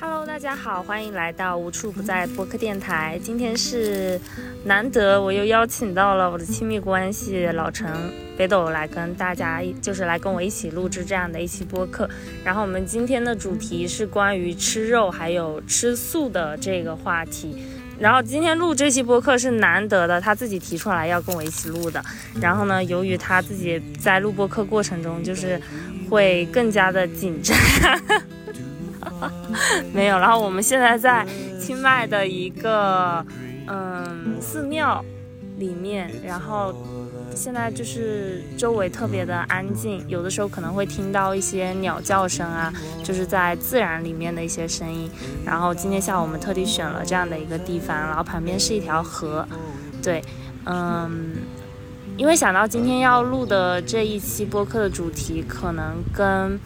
Hello，大家好，欢迎来到无处不在播客电台。今天是难得，我又邀请到了我的亲密关系老陈北斗来跟大家，就是来跟我一起录制这样的一期播客。然后我们今天的主题是关于吃肉还有吃素的这个话题。然后今天录这期播客是难得的，他自己提出来要跟我一起录的。然后呢，由于他自己在录播客过程中就是会更加的紧张。没有，然后我们现在在清迈的一个嗯寺庙里面，然后现在就是周围特别的安静，有的时候可能会听到一些鸟叫声啊，就是在自然里面的一些声音。然后今天下午我们特地选了这样的一个地方，然后旁边是一条河，对，嗯，因为想到今天要录的这一期播客的主题，可能跟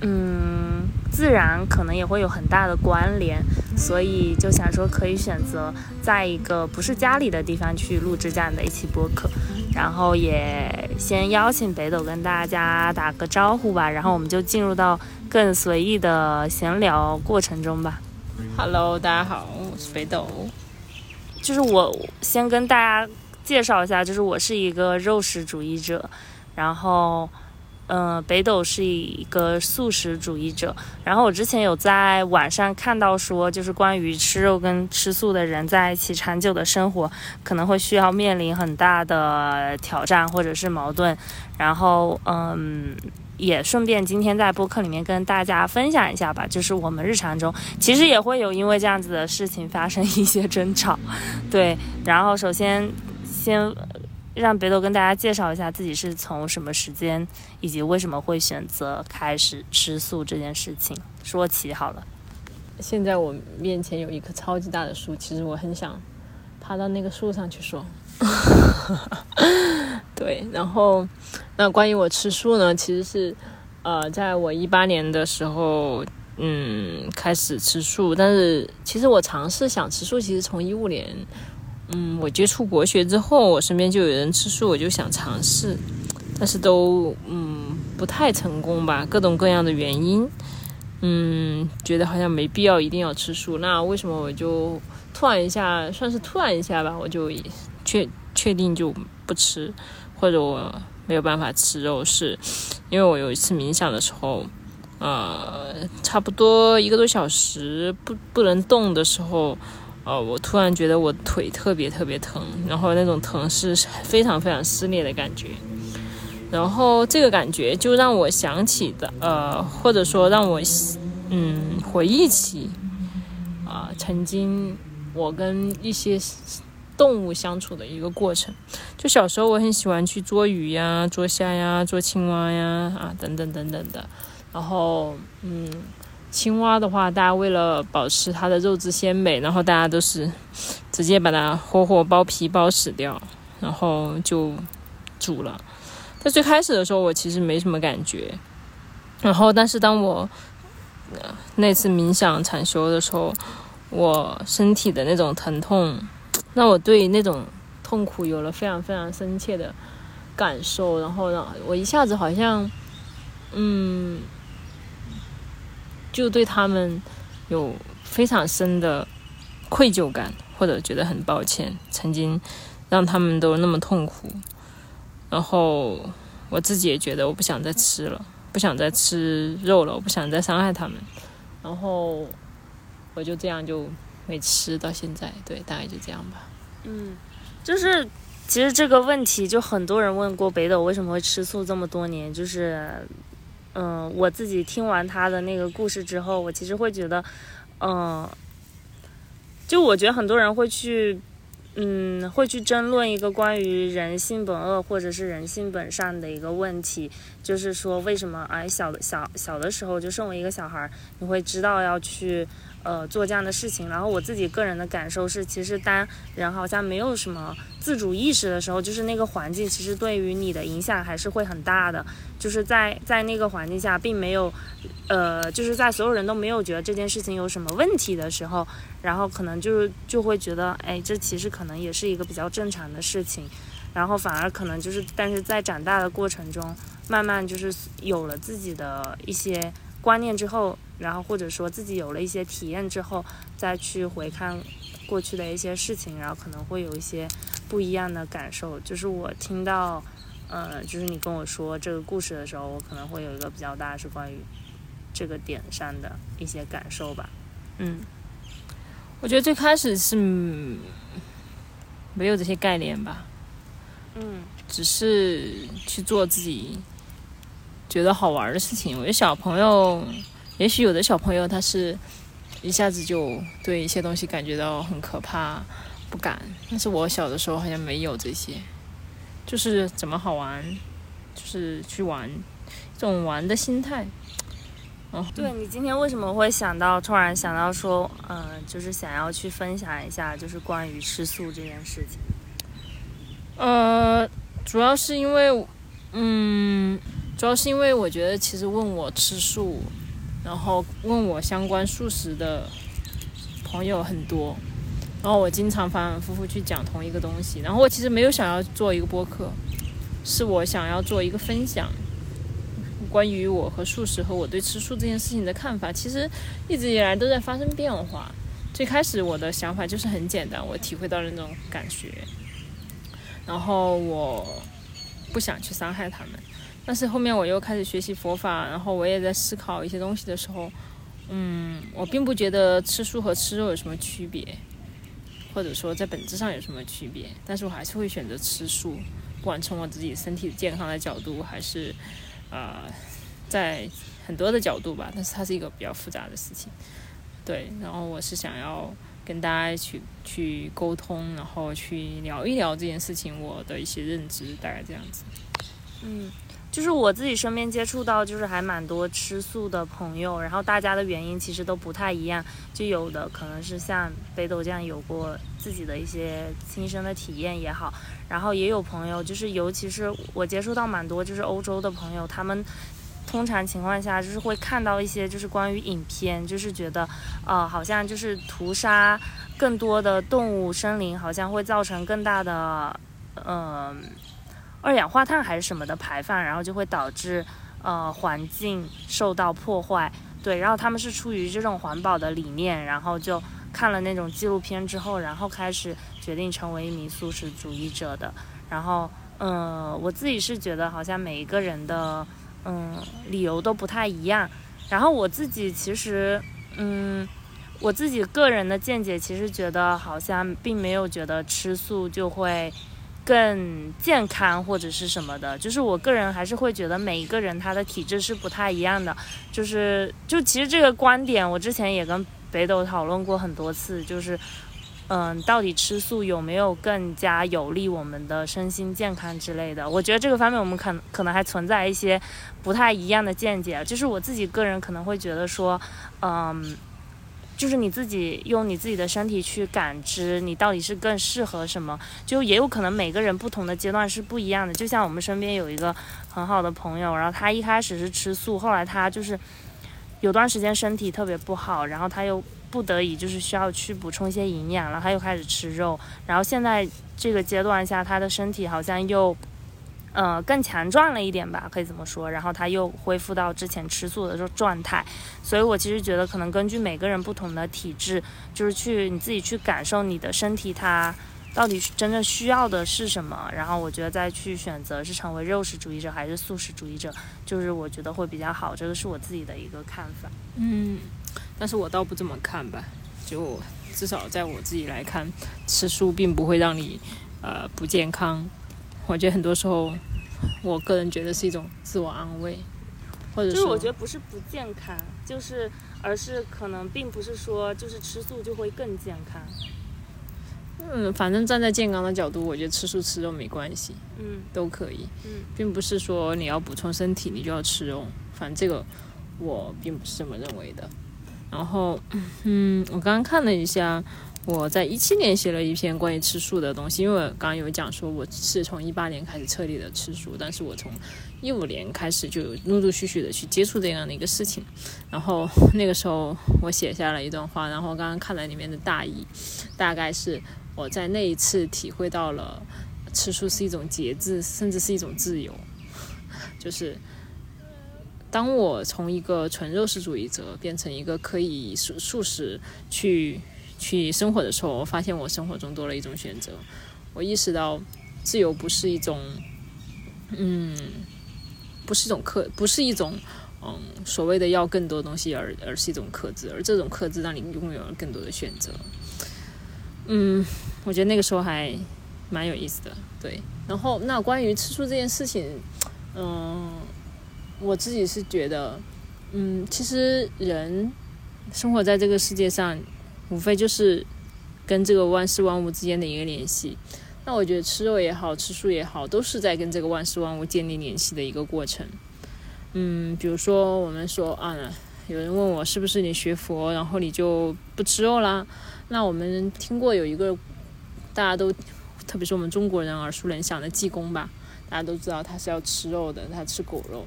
嗯。自然可能也会有很大的关联，所以就想说可以选择在一个不是家里的地方去录制这样的一期播客，然后也先邀请北斗跟大家打个招呼吧，然后我们就进入到更随意的闲聊过程中吧。Hello，大家好，我是北斗。就是我先跟大家介绍一下，就是我是一个肉食主义者，然后。嗯，北斗是一个素食主义者。然后我之前有在网上看到说，就是关于吃肉跟吃素的人在一起长久的生活，可能会需要面临很大的挑战或者是矛盾。然后，嗯，也顺便今天在播客里面跟大家分享一下吧，就是我们日常中其实也会有因为这样子的事情发生一些争吵。对，然后首先先。让北斗跟大家介绍一下自己是从什么时间，以及为什么会选择开始吃素这件事情说起好了。现在我面前有一棵超级大的树，其实我很想爬到那个树上去说。对，然后那关于我吃素呢，其实是呃，在我一八年的时候，嗯，开始吃素，但是其实我尝试想吃素，其实从一五年。嗯，我接触国学之后，我身边就有人吃素，我就想尝试，但是都嗯不太成功吧，各种各样的原因，嗯，觉得好像没必要一定要吃素。那为什么我就突然一下，算是突然一下吧，我就确确定就不吃，或者我没有办法吃肉，是因为我有一次冥想的时候，呃，差不多一个多小时不不能动的时候。哦，我突然觉得我腿特别特别疼，然后那种疼是非常非常撕裂的感觉，然后这个感觉就让我想起的，呃，或者说让我，嗯，回忆起，啊，曾经我跟一些动物相处的一个过程。就小时候我很喜欢去捉鱼呀、捉虾呀、捉青蛙呀，啊，等等等等的，然后，嗯。青蛙的话，大家为了保持它的肉质鲜美，然后大家都是 直接把它活活剥皮剥死掉，然后就煮了。在最开始的时候，我其实没什么感觉。然后，但是当我那次冥想禅修的时候，我身体的那种疼痛，让我对那种痛苦有了非常非常深切的感受。然后让我一下子好像，嗯。就对他们有非常深的愧疚感，或者觉得很抱歉，曾经让他们都那么痛苦。然后我自己也觉得我不想再吃了，不想再吃肉了，我不想再伤害他们。然后我就这样就没吃到现在，对，大概就这样吧。嗯，就是其实这个问题就很多人问过北斗为什么会吃素这么多年，就是。嗯，我自己听完他的那个故事之后，我其实会觉得，嗯，就我觉得很多人会去，嗯，会去争论一个关于人性本恶或者是人性本善的一个问题，就是说为什么哎小的小小的时候就身为一个小孩，你会知道要去。呃，做这样的事情，然后我自己个人的感受是，其实当人好像没有什么自主意识的时候，就是那个环境其实对于你的影响还是会很大的。就是在在那个环境下，并没有，呃，就是在所有人都没有觉得这件事情有什么问题的时候，然后可能就是就会觉得，哎，这其实可能也是一个比较正常的事情。然后反而可能就是，但是在长大的过程中，慢慢就是有了自己的一些观念之后，然后或者说自己有了一些体验之后，再去回看过去的一些事情，然后可能会有一些不一样的感受。就是我听到，呃，就是你跟我说这个故事的时候，我可能会有一个比较大是关于这个点上的一些感受吧。嗯，我觉得最开始是没有这些概念吧。嗯，只是去做自己觉得好玩的事情。我觉得小朋友，也许有的小朋友他是一下子就对一些东西感觉到很可怕，不敢。但是我小的时候好像没有这些，就是怎么好玩，就是去玩，这种玩的心态。哦，对你今天为什么会想到突然想到说，嗯，就是想要去分享一下，就是关于吃素这件事情。呃，主要是因为，嗯，主要是因为我觉得其实问我吃素，然后问我相关素食的朋友很多，然后我经常反反复复去讲同一个东西，然后我其实没有想要做一个播客，是我想要做一个分享，关于我和素食和我对吃素这件事情的看法，其实一直以来都在发生变化。最开始我的想法就是很简单，我体会到了那种感觉。然后我不想去伤害他们，但是后面我又开始学习佛法，然后我也在思考一些东西的时候，嗯，我并不觉得吃素和吃肉有什么区别，或者说在本质上有什么区别，但是我还是会选择吃素，不管从我自己身体健康的角度，还是呃，在很多的角度吧，但是它是一个比较复杂的事情，对，然后我是想要。跟大家去去沟通，然后去聊一聊这件事情，我的一些认知大概这样子。嗯，就是我自己身边接触到，就是还蛮多吃素的朋友，然后大家的原因其实都不太一样，就有的可能是像北斗这样有过自己的一些亲身的体验也好，然后也有朋友，就是尤其是我接触到蛮多就是欧洲的朋友，他们。通常情况下，就是会看到一些就是关于影片，就是觉得，呃，好像就是屠杀更多的动物生灵，好像会造成更大的，嗯，二氧化碳还是什么的排放，然后就会导致呃环境受到破坏。对，然后他们是出于这种环保的理念，然后就看了那种纪录片之后，然后开始决定成为一名素食主义者的。然后，嗯，我自己是觉得好像每一个人的。嗯，理由都不太一样。然后我自己其实，嗯，我自己个人的见解，其实觉得好像并没有觉得吃素就会更健康或者是什么的。就是我个人还是会觉得每一个人他的体质是不太一样的。就是，就其实这个观点，我之前也跟北斗讨论过很多次，就是。嗯，到底吃素有没有更加有利我们的身心健康之类的？我觉得这个方面我们可能可能还存在一些不太一样的见解。就是我自己个人可能会觉得说，嗯，就是你自己用你自己的身体去感知，你到底是更适合什么？就也有可能每个人不同的阶段是不一样的。就像我们身边有一个很好的朋友，然后他一开始是吃素，后来他就是有段时间身体特别不好，然后他又。不得已就是需要去补充一些营养，然后他又开始吃肉，然后现在这个阶段下，他的身体好像又，呃，更强壮了一点吧，可以这么说，然后他又恢复到之前吃素的这状态，所以我其实觉得可能根据每个人不同的体质，就是去你自己去感受你的身体它到底真正需要的是什么，然后我觉得再去选择是成为肉食主义者还是素食主义者，就是我觉得会比较好，这个是我自己的一个看法，嗯。但是我倒不这么看吧，就至少在我自己来看，吃素并不会让你呃不健康。我觉得很多时候，我个人觉得是一种自我安慰，或者就是我觉得不是不健康，就是而是可能并不是说就是吃素就会更健康。嗯，反正站在健康的角度，我觉得吃素吃肉没关系，嗯，都可以，嗯，并不是说你要补充身体你就要吃肉，反正这个我并不是这么认为的。然后，嗯，我刚刚看了一下，我在一七年写了一篇关于吃素的东西，因为我刚刚有讲说我是从一八年开始彻底的吃素，但是我从一五年开始就陆陆续续的去接触这样的一个事情。然后那个时候我写下了一段话，然后刚刚看了里面的大意，大概是我在那一次体会到了吃素是一种节制，甚至是一种自由。就是当我从一个纯肉食主义者变成一个可以素素食去去生活的时候，我发现我生活中多了一种选择。我意识到，自由不是一种，嗯，不是一种克，不是一种，嗯，所谓的要更多东西，而而是一种克制，而这种克制让你拥有了更多的选择。嗯，我觉得那个时候还蛮有意思的，对。然后，那关于吃素这件事情，嗯，我自己是觉得，嗯，其实人生活在这个世界上，无非就是跟这个万事万物之间的一个联系。那我觉得吃肉也好吃素也好，都是在跟这个万事万物建立联系的一个过程。嗯，比如说我们说啊，有人问我是不是你学佛，然后你就不吃肉啦？那我们听过有一个大家都，特别是我们中国人耳熟能详的济公吧，大家都知道他是要吃肉的，他吃狗肉。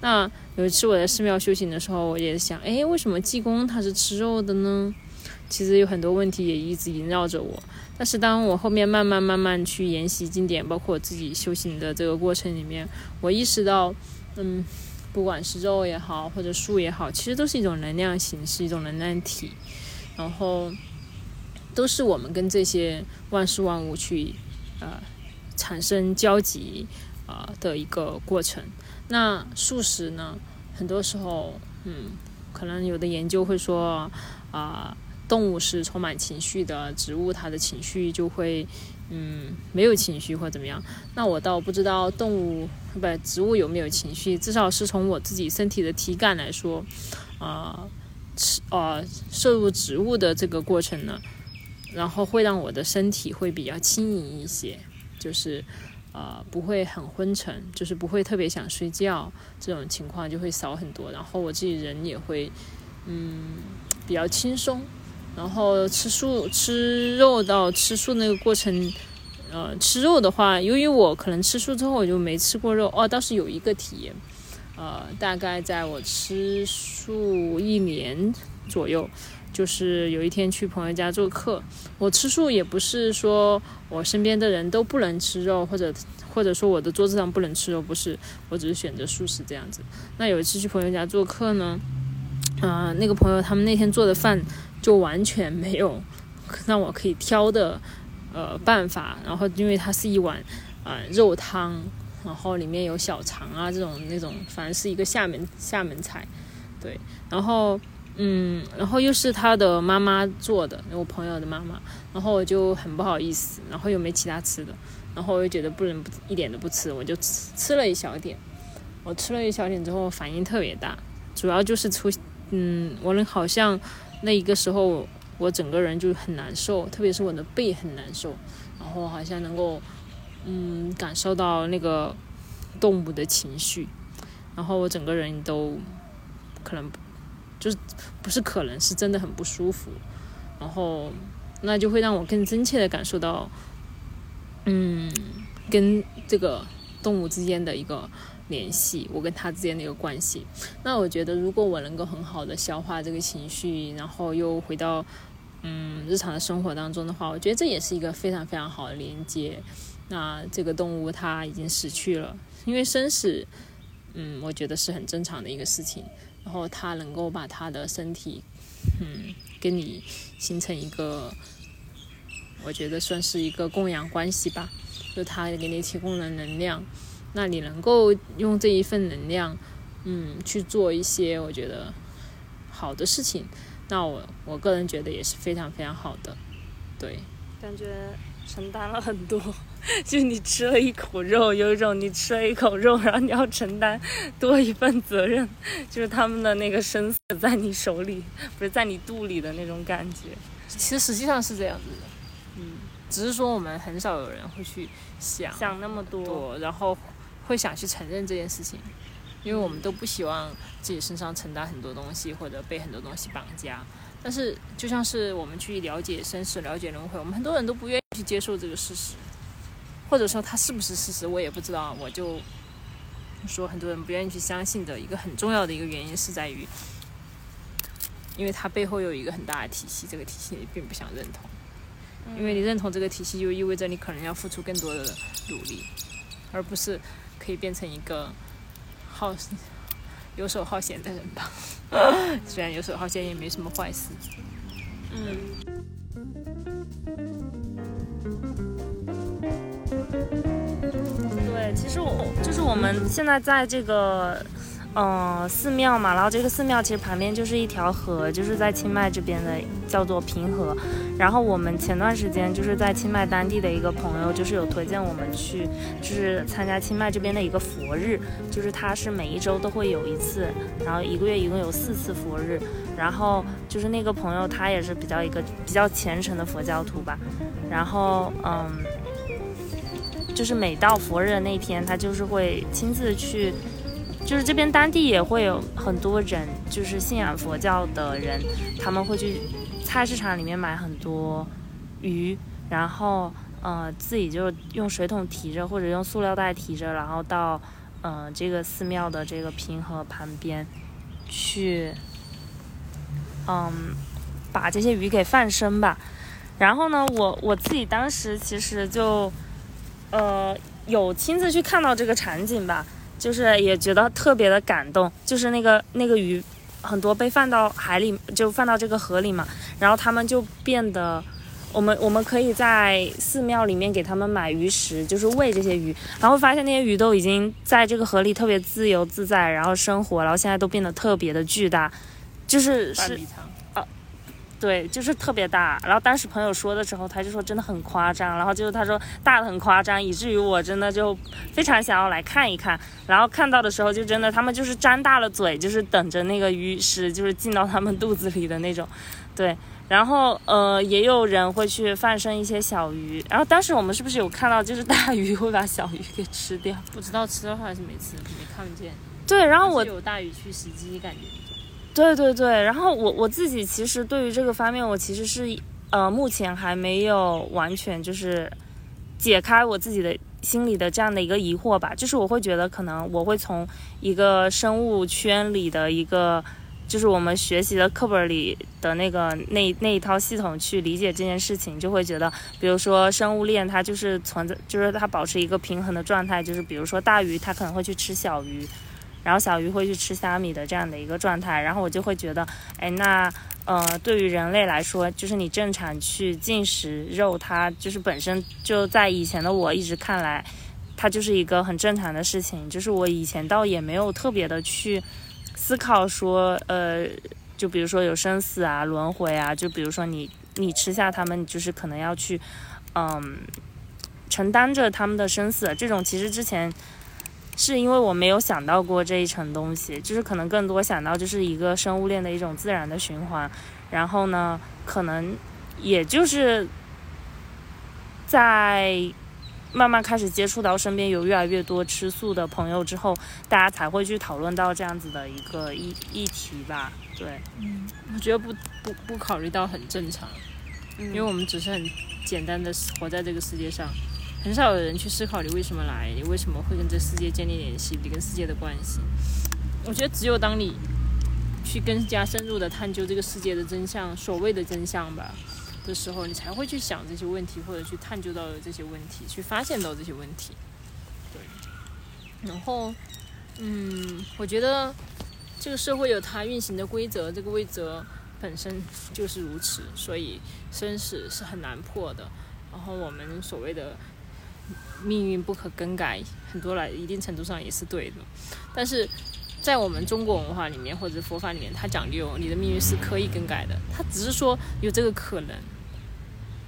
那有一次我在寺庙修行的时候，我也想，哎，为什么济公他是吃肉的呢？其实有很多问题也一直萦绕着我。但是当我后面慢慢慢慢去研习经典，包括我自己修行的这个过程里面，我意识到，嗯，不管是肉也好，或者素也好，其实都是一种能量形式，一种能量体，然后都是我们跟这些万事万物去呃产生交集啊的一个过程。那素食呢，很多时候，嗯，可能有的研究会说啊。动物是充满情绪的，植物它的情绪就会，嗯，没有情绪或怎么样。那我倒不知道动物不植物有没有情绪，至少是从我自己身体的体感来说，啊，吃啊摄入植物的这个过程呢，然后会让我的身体会比较轻盈一些，就是呃不会很昏沉，就是不会特别想睡觉，这种情况就会少很多。然后我自己人也会，嗯，比较轻松。然后吃素吃肉到吃素那个过程，呃，吃肉的话，由于我可能吃素之后我就没吃过肉哦，倒是有一个体验，呃，大概在我吃素一年左右，就是有一天去朋友家做客，我吃素也不是说我身边的人都不能吃肉，或者或者说我的桌子上不能吃肉，不是，我只是选择素食这样子。那有一次去朋友家做客呢，嗯，那个朋友他们那天做的饭。就完全没有 让我可以挑的呃办法，然后因为它是一碗啊肉汤，然后里面有小肠啊这种那种，反正是一个厦门厦门菜，对，然后嗯，然后又是他的妈妈做的，我朋友的妈妈，然后我就很不好意思，然后又没其他吃的，然后我又觉得不能不一点都不吃，我就吃吃了一小点，我吃了一小点之后反应特别大，主要就是出嗯，我能好像。那一个时候，我整个人就很难受，特别是我的背很难受，然后好像能够，嗯，感受到那个动物的情绪，然后我整个人都可能就是不是可能是真的很不舒服，然后那就会让我更真切的感受到，嗯，跟这个动物之间的一个。联系我跟他之间的一个关系，那我觉得如果我能够很好的消化这个情绪，然后又回到嗯日常的生活当中的话，我觉得这也是一个非常非常好的连接。那这个动物它已经死去了，因为生死，嗯，我觉得是很正常的一个事情。然后它能够把它的身体，嗯，跟你形成一个，我觉得算是一个供养关系吧，就它给你提供了能量。那你能够用这一份能量，嗯，去做一些我觉得好的事情，那我我个人觉得也是非常非常好的，对。感觉承担了很多，就你吃了一口肉，有一种你吃了一口肉，然后你要承担多一份责任，就是他们的那个生死在你手里，不是在你肚里的那种感觉。其实实际上是这样子的，嗯，只是说我们很少有人会去想想那么多，然后。会想去承认这件事情，因为我们都不希望自己身上承担很多东西，或者被很多东西绑架。但是，就像是我们去了解生死、了解轮回，我们很多人都不愿意去接受这个事实，或者说它是不是事实，我也不知道。我就说，很多人不愿意去相信的一个很重要的一个原因是在于，因为它背后有一个很大的体系，这个体系你并不想认同，因为你认同这个体系，就意味着你可能要付出更多的努力，而不是。可以变成一个好游手好闲的人吧。虽然游手好闲也没什么坏事。嗯。对，其实我就是我们现在在这个。嗯，寺庙嘛，然后这个寺庙其实旁边就是一条河，就是在清迈这边的叫做平河。然后我们前段时间就是在清迈当地的一个朋友，就是有推荐我们去，就是参加清迈这边的一个佛日，就是它是每一周都会有一次，然后一个月一共有四次佛日。然后就是那个朋友他也是比较一个比较虔诚的佛教徒吧，然后嗯，就是每到佛日的那天，他就是会亲自去。就是这边当地也会有很多人，就是信仰佛教的人，他们会去菜市场里面买很多鱼，然后呃自己就用水桶提着或者用塑料袋提着，然后到嗯这个寺庙的这个平和旁边去，嗯把这些鱼给放生吧。然后呢，我我自己当时其实就呃有亲自去看到这个场景吧。就是也觉得特别的感动，就是那个那个鱼，很多被放到海里，就放到这个河里嘛，然后他们就变得，我们我们可以在寺庙里面给他们买鱼食，就是喂这些鱼，然后发现那些鱼都已经在这个河里特别自由自在，然后生活，然后现在都变得特别的巨大，就是是。对，就是特别大。然后当时朋友说的时候，他就说真的很夸张。然后就是他说大的很夸张，以至于我真的就非常想要来看一看。然后看到的时候，就真的他们就是张大了嘴，就是等着那个鱼食就是进到他们肚子里的那种。对，然后呃也有人会去放生一些小鱼。然后当时我们是不是有看到就是大鱼会把小鱼给吃掉？不知道吃的话还是没吃，没看见。对，然后我有大鱼去袭击感觉。对对对，然后我我自己其实对于这个方面，我其实是呃目前还没有完全就是解开我自己的心里的这样的一个疑惑吧。就是我会觉得可能我会从一个生物圈里的一个，就是我们学习的课本里的那个那那一套系统去理解这件事情，就会觉得，比如说生物链它就是存在，就是它保持一个平衡的状态，就是比如说大鱼它可能会去吃小鱼。然后小鱼会去吃虾米的这样的一个状态，然后我就会觉得，哎，那呃，对于人类来说，就是你正常去进食肉，它就是本身就在以前的我一直看来，它就是一个很正常的事情。就是我以前倒也没有特别的去思考说，呃，就比如说有生死啊、轮回啊，就比如说你你吃下它们，就是可能要去，嗯，承担着它们的生死。这种其实之前。是因为我没有想到过这一层东西，就是可能更多想到就是一个生物链的一种自然的循环，然后呢，可能也就是在慢慢开始接触到身边有越来越多吃素的朋友之后，大家才会去讨论到这样子的一个议议题吧。对，嗯，我觉得不不不考虑到很正常，因为我们只是很简单的活在这个世界上。很少有人去思考你为什么来，你为什么会跟这世界建立联系，你跟世界的关系。我觉得只有当你去更加深入的探究这个世界的真相，所谓的真相吧的时候，你才会去想这些问题，或者去探究到这些问题，去发现到这些问题。对。然后，嗯，我觉得这个社会有它运行的规则，这个规则本身就是如此，所以生死是很难破的。然后我们所谓的。命运不可更改，很多来一定程度上也是对的。但是在我们中国文化里面或者佛法里面，它讲究你的命运是可以更改的，它只是说有这个可能。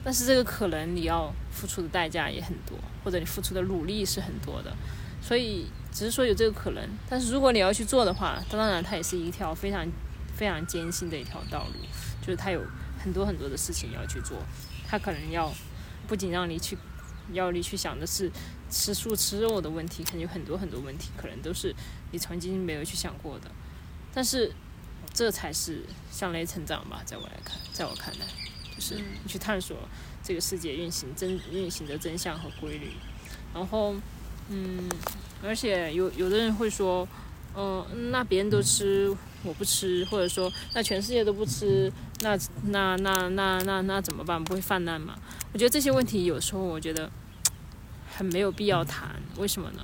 但是这个可能你要付出的代价也很多，或者你付出的努力是很多的。所以只是说有这个可能，但是如果你要去做的话，当然它也是一条非常非常艰辛的一条道路，就是它有很多很多的事情要去做，它可能要不仅让你去。要你去想的是吃素吃肉的问题，肯定有很多很多问题，可能都是你曾经没有去想过的。但是，这才是向内成长吧，在我来看，在我看来，就是你去探索这个世界运行真运行的真相和规律。然后，嗯，而且有有的人会说，嗯，那别人都吃，我不吃，或者说那全世界都不吃，那那那那那那怎么办？不会泛滥吗？我觉得这些问题有时候，我觉得。很没有必要谈，为什么呢？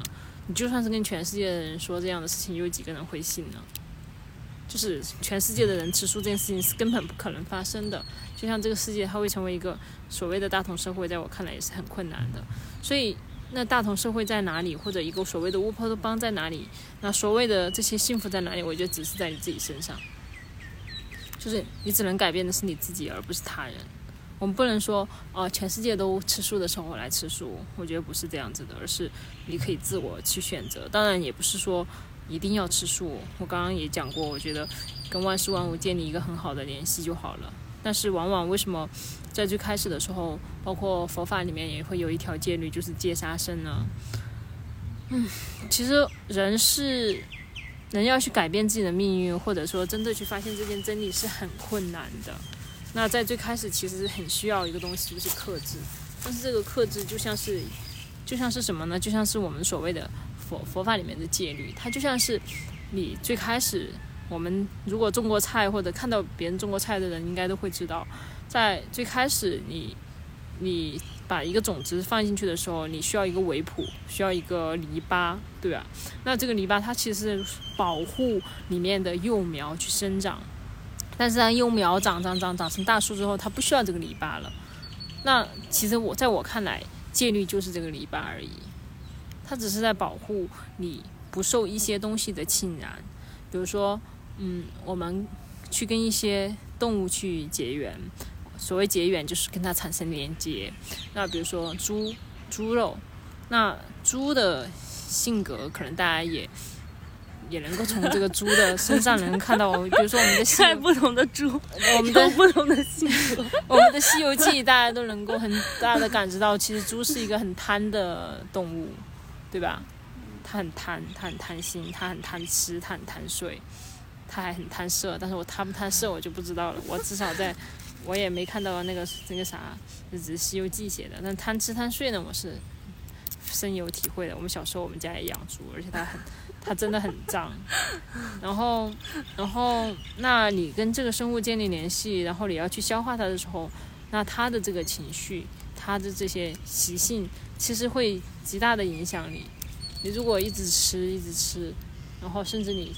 你就算是跟全世界的人说这样的事情，有几个人会信呢？就是全世界的人吃素这件事情是根本不可能发生的。就像这个世界它会成为一个所谓的大同社会，在我看来也是很困难的。所以，那大同社会在哪里，或者一个所谓的乌托邦在哪里？那所谓的这些幸福在哪里？我觉得只是在你自己身上。就是你只能改变的是你自己，而不是他人。我们不能说哦，全世界都吃素的时候我来吃素。我觉得不是这样子的，而是你可以自我去选择。当然，也不是说。一定要吃素。我刚刚也讲过，我觉得跟万事万物建立一个很好的联系就好了。但是往往为什么在最开始的时候，包括佛法里面也会有一条戒律，就是戒杀生呢？嗯，其实人是人要去改变自己的命运，或者说真的去发现这件真理是很困难的。那在最开始其实很需要一个东西，就是克制。但是这个克制就像是就像是什么呢？就像是我们所谓的。佛佛法里面的戒律，它就像是你最开始，我们如果种过菜或者看到别人种过菜的人，应该都会知道，在最开始你你把一个种子放进去的时候，你需要一个围圃，需要一个篱笆，对吧？那这个篱笆它其实是保护里面的幼苗去生长，但是当幼苗长长长长成大树之后，它不需要这个篱笆了。那其实我在我看来，戒律就是这个篱笆而已。它只是在保护你不受一些东西的侵染，比如说，嗯，我们去跟一些动物去结缘，所谓结缘就是跟它产生连接。那比如说猪，猪肉，那猪的性格可能大家也也能够从这个猪的身上能看到，比如说我们的 在不同的猪，我们的不同的性格，我们的《西游记》大家都能够很大的感知到，其实猪是一个很贪的动物。对吧？它很贪，它很贪心，它很贪吃，它很贪睡，它还很贪色。但是我贪不贪色，我就不知道了。我至少在，我也没看到那个那个啥，只是《西游记》写的。但贪吃贪睡呢，我是深有体会的。我们小时候我们家也养猪，而且它很，它真的很脏。然后，然后，那你跟这个生物建立联系，然后你要去消化它的时候，那它的这个情绪，它的这些习性。其实会极大的影响你。你如果一直吃，一直吃，然后甚至你，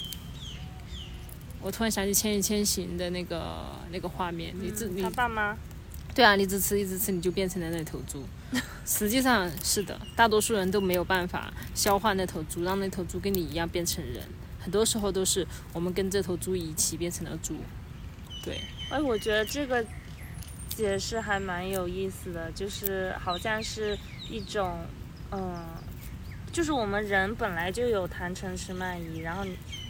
我突然想起《千与千寻》的那个那个画面，你自你他爸妈，对啊，你一直吃，一直吃，你就变成了那头猪。实际上是的，大多数人都没有办法消化那头猪，让那头猪跟你一样变成人。很多时候都是我们跟这头猪一起变成了猪。对。哎，我觉得这个解释还蛮有意思的，就是好像是。一种，嗯，就是我们人本来就有贪嗔痴慢疑，然后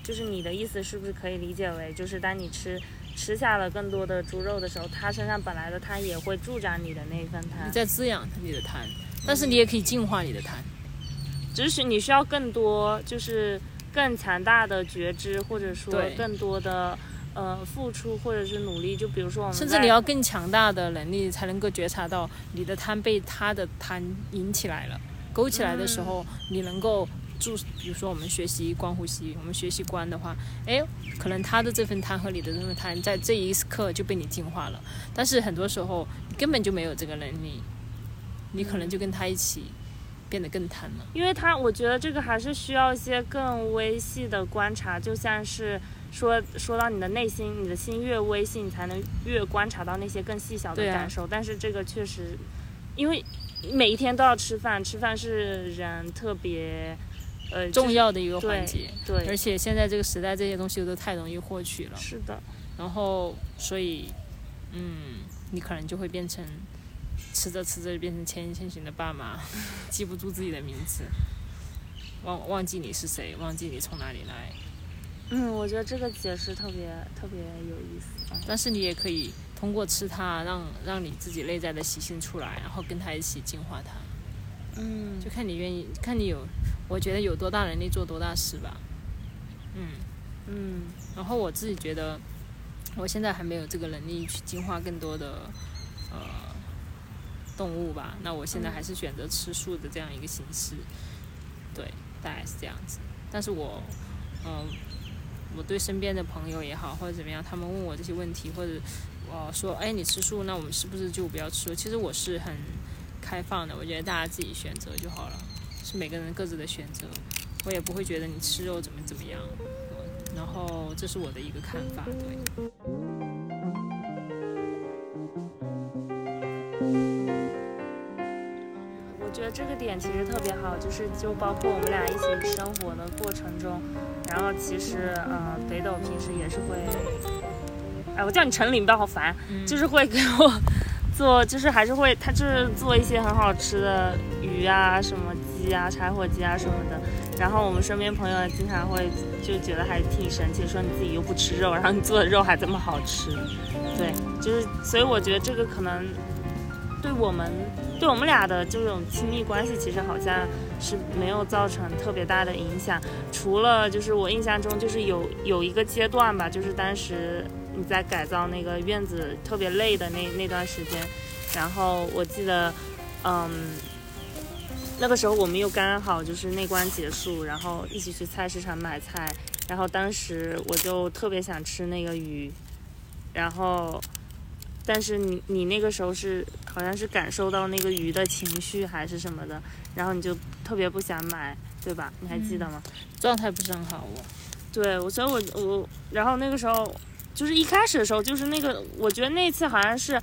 就是你的意思是不是可以理解为，就是当你吃吃下了更多的猪肉的时候，它身上本来的贪也会助长你的那份贪，你在滋养你的贪，但是你也可以净化你的贪，只是你需要更多，就是更强大的觉知，或者说更多的。呃，付出或者是努力，就比如说我们，甚至你要更强大的能力，才能够觉察到你的贪被他的贪引起来了，勾起来的时候，你能够注，比如说我们学习观呼吸，我们学习观的话，哎，可能他的这份贪和你的这份贪，在这一刻就被你净化了。但是很多时候，你根本就没有这个能力，你可能就跟他一起变得更贪了。因为他，我觉得这个还是需要一些更微细的观察，就像是。说说到你的内心，你的心越微细，你才能越观察到那些更细小的感受。但是这个确实，因为每一天都要吃饭，吃饭是人特别呃重要的一个环节。对，而且现在这个时代，这些东西都太容易获取了。是的。然后，所以，嗯，你可能就会变成吃着吃着就变成千千寻的爸妈，记不住自己的名字，忘忘记你是谁，忘记你从哪里来。嗯，我觉得这个解释特别特别有意思。但是你也可以通过吃它，让让你自己内在的习性出来，然后跟它一起净化它。嗯，就看你愿意，看你有，我觉得有多大能力做多大事吧。嗯嗯。然后我自己觉得，我现在还没有这个能力去进化更多的呃动物吧。那我现在还是选择吃素的这样一个形式。对，大概是这样子。但是我嗯。我对身边的朋友也好，或者怎么样，他们问我这些问题，或者我说，哎，你吃素，那我们是不是就不要吃？其实我是很开放的，我觉得大家自己选择就好了，是每个人各自的选择。我也不会觉得你吃肉怎么怎么样。然后这是我的一个看法，对。我觉得这个点其实特别好，就是就包括我们俩一起生活的过程中，然后其实呃，北斗平时也是会，哎，我叫你陈林，不要好烦，就是会给我 做，就是还是会，他就是做一些很好吃的鱼啊，什么鸡啊，柴火鸡啊什么的。然后我们身边朋友经常会就觉得还挺神奇，说你自己又不吃肉，然后你做的肉还这么好吃，对，就是所以我觉得这个可能对我们对我们俩的这种亲密关系，其实好像是没有造成特别大的影响，除了就是我印象中就是有有一个阶段吧，就是当时你在改造那个院子特别累的那那段时间，然后我记得，嗯。那个时候我们又刚好就是内关结束，然后一起去菜市场买菜，然后当时我就特别想吃那个鱼，然后，但是你你那个时候是好像是感受到那个鱼的情绪还是什么的，然后你就特别不想买，对吧？你还记得吗？状态不是很好，我。对，我所以，我我然后那个时候就是一开始的时候，就是那个我觉得那次好像是。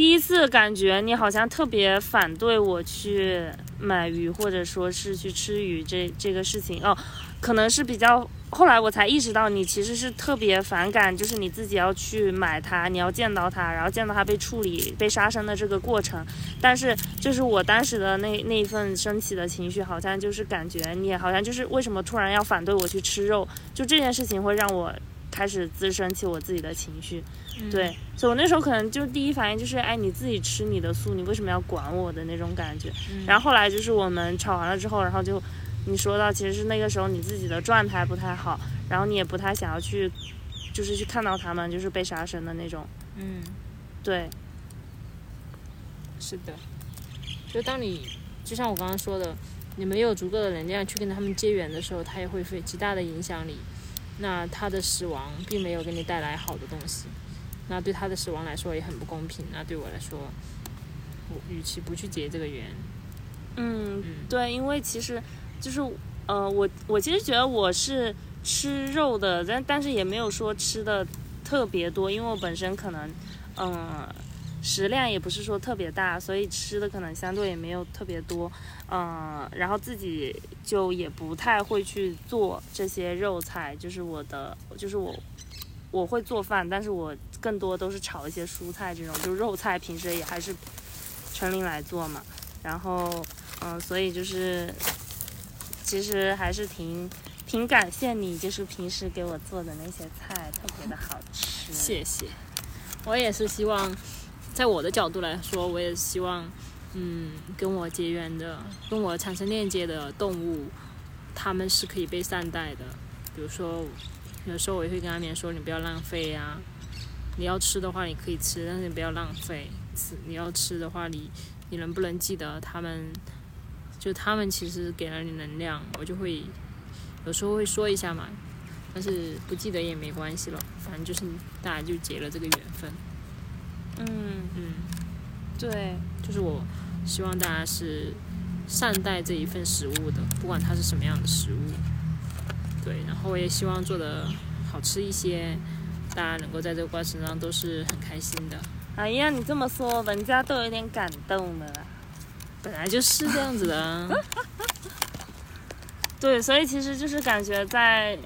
第一次感觉你好像特别反对我去买鱼，或者说是去吃鱼这这个事情哦，可能是比较后来我才意识到你其实是特别反感，就是你自己要去买它，你要见到它，然后见到它被处理、被杀生的这个过程。但是就是我当时的那那一份升起的情绪，好像就是感觉你好像就是为什么突然要反对我去吃肉，就这件事情会让我开始滋生起我自己的情绪。对，所以我那时候可能就第一反应就是，哎，你自己吃你的素，你为什么要管我的那种感觉。然后后来就是我们吵完了之后，然后就你说到，其实是那个时候你自己的状态不太好，然后你也不太想要去，就是去看到他们就是被杀生的那种。嗯，对，是的，就当你就像我刚刚说的，你没有足够的能量去跟他们结缘的时候，他也会非极大的影响你。那他的死亡并没有给你带来好的东西。那对他的死亡来说也很不公平。那对我来说，我与其不去结这个缘，嗯，对，因为其实就是，呃，我我其实觉得我是吃肉的，但但是也没有说吃的特别多，因为我本身可能，嗯，食量也不是说特别大，所以吃的可能相对也没有特别多，嗯，然后自己就也不太会去做这些肉菜，就是我的，就是我我会做饭，但是我。更多都是炒一些蔬菜这种，就肉菜平时也还是陈琳来做嘛。然后，嗯，所以就是，其实还是挺挺感谢你，就是平时给我做的那些菜特别的好吃。谢谢。我也是希望，在我的角度来说，我也希望，嗯，跟我结缘的、跟我产生链接的动物，他们是可以被善待的。比如说，有时候我也会跟阿棉说：“你不要浪费呀。”你要吃的话，你可以吃，但是你不要浪费。吃你要吃的话，你你能不能记得他们？就他们其实给了你能量，我就会有时候会说一下嘛。但是不记得也没关系了，反正就是大家就结了这个缘分。嗯嗯，对，就是我希望大家是善待这一份食物的，不管它是什么样的食物。对，然后我也希望做的好吃一些。大家能够在这个过程中都是很开心的。哎呀，你这么说，人家都有点感动了。本来就是这样子的。对，所以其实就是感觉在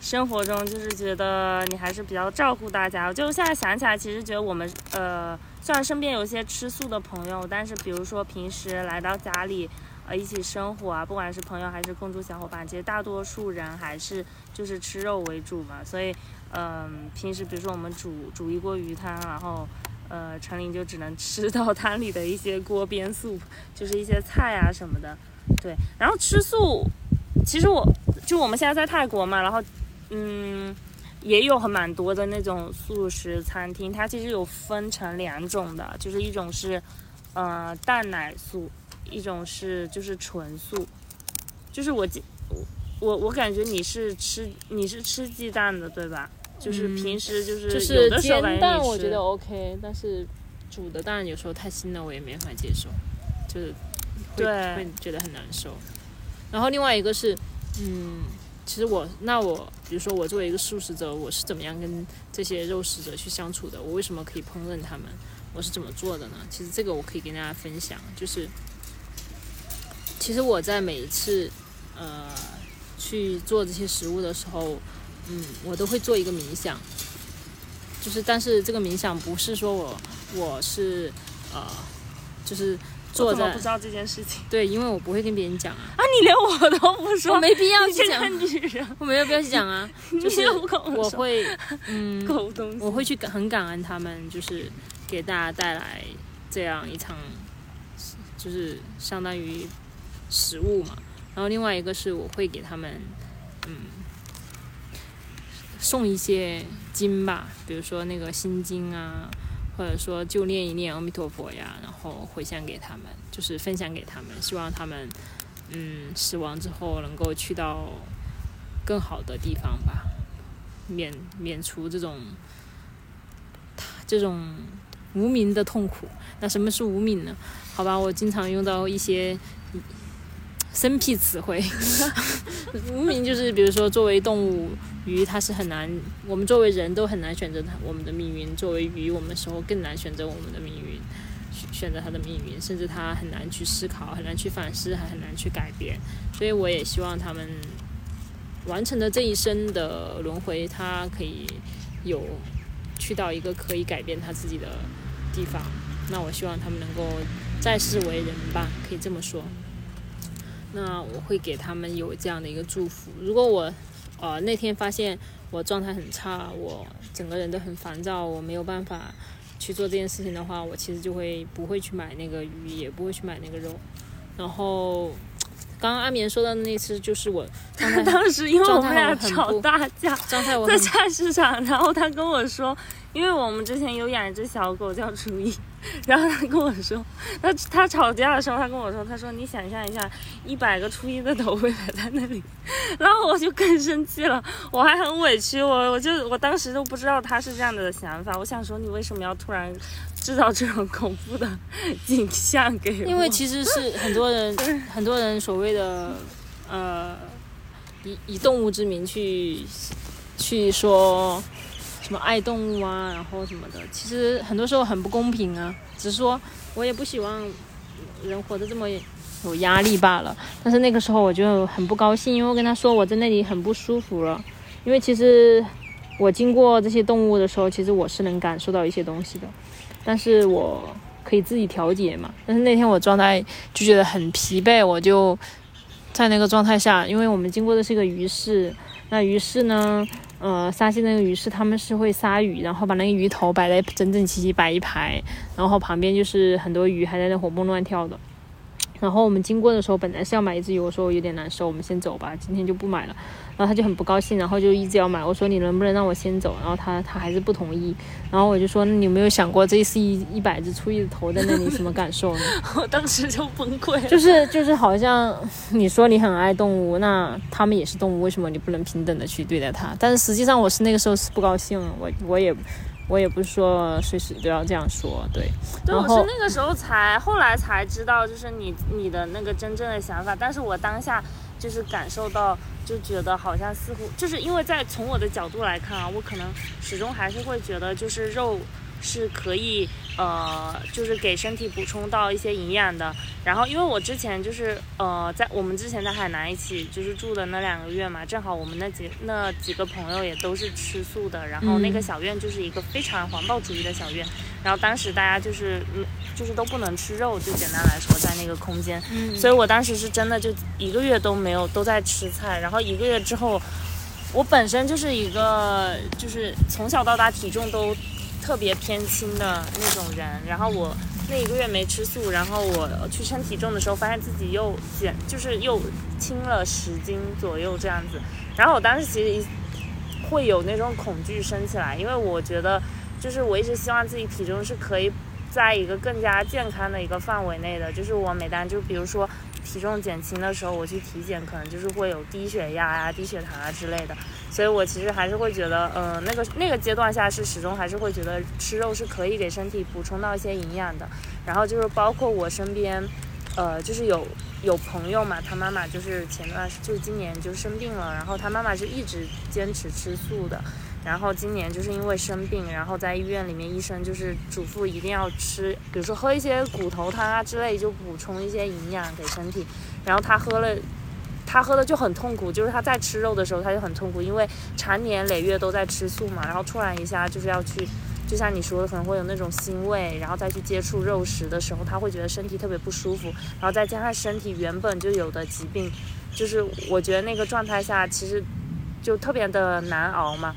生活中，就是觉得你还是比较照顾大家。就现在想起来，其实觉得我们呃，虽然身边有些吃素的朋友，但是比如说平时来到家里呃一起生活啊，不管是朋友还是共住小伙伴，其实大多数人还是就是吃肉为主嘛，所以。嗯，平时比如说我们煮煮一锅鱼汤，然后，呃，陈琳就只能吃到汤里的一些锅边素，就是一些菜啊什么的。对，然后吃素，其实我就我们现在在泰国嘛，然后，嗯，也有很蛮多的那种素食餐厅，它其实有分成两种的，就是一种是，呃，蛋奶素，一种是就是纯素，就是我我我感觉你是吃你是吃鸡蛋的对吧？就是平时就是就是煎蛋，我觉得 OK，但是煮的蛋有时候太腥了，我也没法接受，就是对会觉得很难受。然后另外一个是，嗯，其实我那我比如说我作为一个素食者，我是怎么样跟这些肉食者去相处的？我为什么可以烹饪他们？我是怎么做的呢？其实这个我可以跟大家分享，就是其实我在每一次呃去做这些食物的时候，嗯，我都会做一个冥想，就是但是这个冥想不是说我我是呃就是坐在我怎么不知道这件事情？对，因为我不会跟别人讲啊，啊？你连我都不说，我没必要去讲，女人，我没有必要去讲啊，就是我会嗯。狗东西，我会去感很感恩他们，就是给大家带来这样一场，就是相当于食物嘛。然后另外一个是我会给他们，嗯，送一些经吧，比如说那个心经啊，或者说就念一念阿弥陀佛呀，然后回向给他们，就是分享给他们，希望他们，嗯，死亡之后能够去到更好的地方吧，免免除这种这种无名的痛苦。那什么是无名呢？好吧，我经常用到一些 生僻词汇。无名就是，比如说，作为动物，鱼它是很难，我们作为人都很难选择它我们的命运；作为鱼，我们时候更难选择我们的命运，选择它的命运，甚至它很难去思考，很难去反思，还很难去改变。所以，我也希望他们完成了这一生的轮回，他可以有去到一个可以改变他自己的地方。那我希望他们能够在世为人吧，可以这么说。那我会给他们有这样的一个祝福。如果我呃那天发现我状态很差，我整个人都很烦躁，我没有办法去做这件事情的话，我其实就会不会去买那个鱼，也不会去买那个肉。然后刚刚阿棉说的那次，就是我 状态当时因为我们俩吵大架，状态我在菜市场，然后他跟我说，因为我们之前有养一只小狗叫初一，然后他跟我说，他他吵架的时候，他跟我说，他说你想象一下，一百个初一的头会摆在那里，然后我就更生气了，我还很委屈，我我就我当时都不知道他是这样的想法，我想说你为什么要突然制造这种恐怖的景象给我？因为其实是很多人 很多人所谓的呃以以动物之名去去说什么爱动物啊，然后什么的，其实很多时候很不公平啊。只是说我也不希望人活得这么有压力罢了。但是那个时候我就很不高兴，因为我跟他说我在那里很不舒服了。因为其实我经过这些动物的时候，其实我是能感受到一些东西的，但是我可以自己调节嘛。但是那天我状态就觉得很疲惫，我就在那个状态下，因为我们经过的是一个鱼市，那鱼市呢，呃，沙蟹那个鱼是他们是会杀鱼，然后把那个鱼头摆在整整齐齐摆一排，然后旁边就是很多鱼还在那活蹦乱跳的。然后我们经过的时候，本来是要买一只鱼，我说我有点难受，我们先走吧，今天就不买了。然后他就很不高兴，然后就一直要买。我说你能不能让我先走？然后他他还是不同意。然后我就说，那你有没有想过，这是一一百只初一的头在那里，什么感受呢？我当时就崩溃了，就是就是好像你说你很爱动物，那他们也是动物，为什么你不能平等的去对待它？但是实际上我是那个时候是不高兴，我我也我也不是说随时都要这样说，对。对，我是那个时候才，后来才知道，就是你你的那个真正的想法。但是我当下就是感受到，就觉得好像似乎就是因为在从我的角度来看啊，我可能始终还是会觉得，就是肉是可以呃，就是给身体补充到一些营养的。然后因为我之前就是呃，在我们之前在海南一起就是住的那两个月嘛，正好我们那几那几个朋友也都是吃素的，然后那个嗯小院就是一个非常环保主义的小院。然后当时大家就是嗯，就是都不能吃肉，就简单来说，在那个空间，嗯所以我当时是真的就一个月都没有都在吃菜，然后一个月之后，我本身就是一个就是从小到大体重都特别偏轻的那种人，然后我那一个月没吃素，然后我去称体重的时候，发现自己又减，就是又轻了十斤左右这样子，然后我当时其实会有那种恐惧升起来，因为我觉得就是我一直希望自己体重是可以在一个更加健康的一个范围内的，就是我每当就比如说体重减轻的时候，我去体检可能就是会有低血压呀、低血糖啊之类的，所以我其实还是会觉得，呃，那个那个阶段下是始终还是会觉得吃肉是可以给身体补充到一些营养的，然后就是包括我身边，呃，就是有有朋友嘛，他妈妈就是前段就是今年就生病了，然后他妈妈是一直坚持吃素的，然后今年就是因为生病，然后在医院里面医生就是嘱咐一定要吃，比如说喝一些骨头汤啊之类，就补充一些营养给身体，然后他喝了。他喝的就很痛苦，就是他在吃肉的时候他就很痛苦，因为常年累月都在吃素嘛，然后突然一下就是要去，就像你说的可能会有那种腥味，然后再去接触肉食的时候，他会觉得身体特别不舒服，然后再加上身体原本就有的疾病，就是我觉得那个状态下其实就特别的难熬嘛。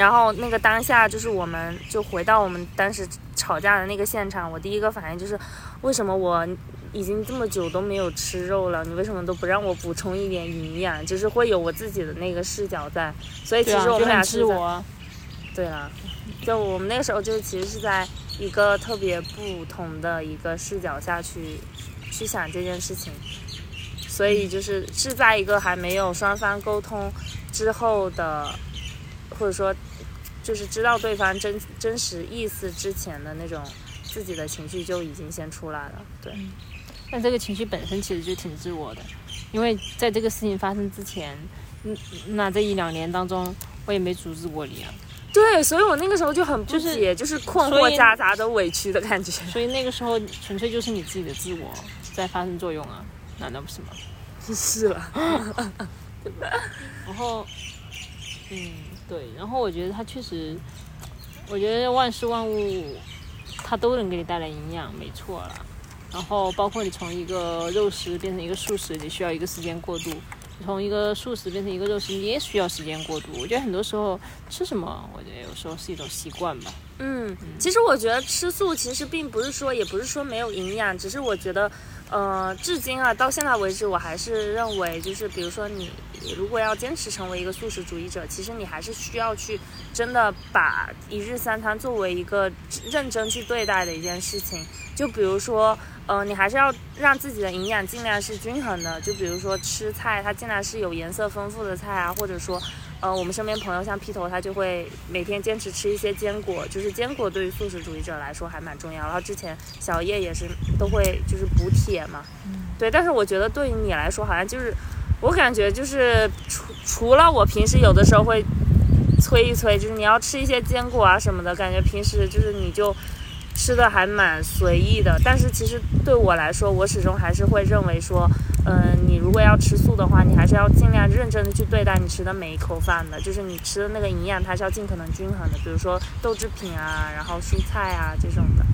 然后那个当下就是我们就回到我们当时吵架的那个现场，我第一个反应就是为什么我。已经这么久都没有吃肉了，你为什么都不让我补充一点营养？就是会有我自己的那个视角在，所以其实我们俩是我。对了，就我们那个时候就其实是在一个特别不同的一个视角下去去想这件事情，所以就是是在一个还没有双方沟通之后的，或者说就是知道对方真真实意思之前的那种自己的情绪就已经先出来了，对。但这个情绪本身其实就挺自我的，因为在这个事情发生之前，嗯，那这一两年当中，我也没阻止过你啊。对，所以我那个时候就很不解，就是困惑夹杂的委屈的感觉。所以那个时候纯粹就是你自己的自我在发生作用啊，难道不是吗？是了，对吧？然后，嗯，对，然后我觉得它确实，我觉得万事万物它都能给你带来营养，没错了。然后包括你从一个肉食变成一个素食，你需要一个时间过渡；从一个素食变成一个肉食，你也需要时间过渡。我觉得很多时候吃什么，我觉得有时候是一种习惯吧。嗯，其实我觉得吃素其实并不是说，也不是说没有营养，只是我觉得，呃，至今啊，到现在为止，我还是认为，就是比如说你如果要坚持成为一个素食主义者，其实你还是需要去真的把一日三餐作为一个认真去对待的一件事情。就比如说。嗯，你还是要让自己的营养尽量是均衡的。就比如说吃菜，它尽量是有颜色丰富的菜啊，或者说，呃，我们身边朋友像劈头，他就会每天坚持吃一些坚果，就是坚果对于素食主义者来说还蛮重要。然后之前小叶也是都会就是补铁嘛，对。但是我觉得对于你来说，好像就是我感觉就是除除了我平时有的时候会催一催，就是你要吃一些坚果啊什么的，感觉平时就是你就。吃的还蛮随意的，但是其实对我来说，我始终还是会认为说，嗯，你如果要吃素的话，你还是要尽量认真的去对待你吃的每一口饭的，就是你吃的那个营养，它是要尽可能均衡的，比如说豆制品啊，然后蔬菜啊这种的。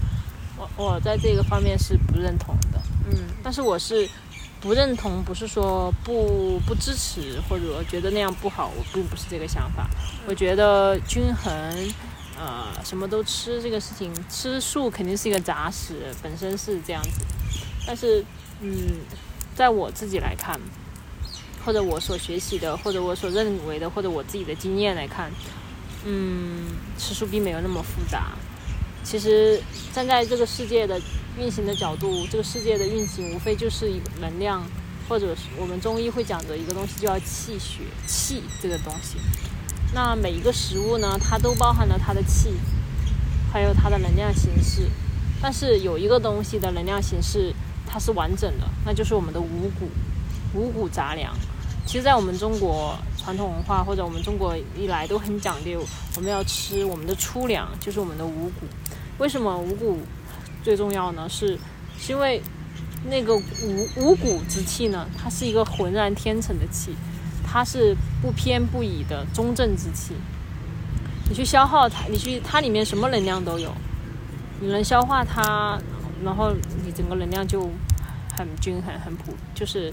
我我在这个方面是不认同的，嗯，但是我是不认同，不是说不不支持或者觉得那样不好，我并不是这个想法，我觉得均衡。呃，什么都吃这个事情，吃素肯定是一个杂食，本身是这样子。但是，嗯，在我自己来看，或者我所学习的，或者我所认为的，或者我自己的经验来看，嗯，吃素并没有那么复杂。其实站在这个世界的运行的角度，这个世界的运行无非就是一个能量，或者是我们中医会讲的一个东西，就叫气血气这个东西。那每一个食物呢，它都包含了它的气，还有它的能量形式。但是有一个东西的能量形式它是完整的，那就是我们的五谷，五谷杂粮。其实，在我们中国传统文化或者我们中国一来都很讲究，我们要吃我们的粗粮，就是我们的五谷。为什么五谷最重要呢？是是因为那个五五谷之气呢，它是一个浑然天成的气。它是不偏不倚的中正之气，你去消耗它，你去它里面什么能量都有，你能消化它，然后你整个能量就很均衡、很普，就是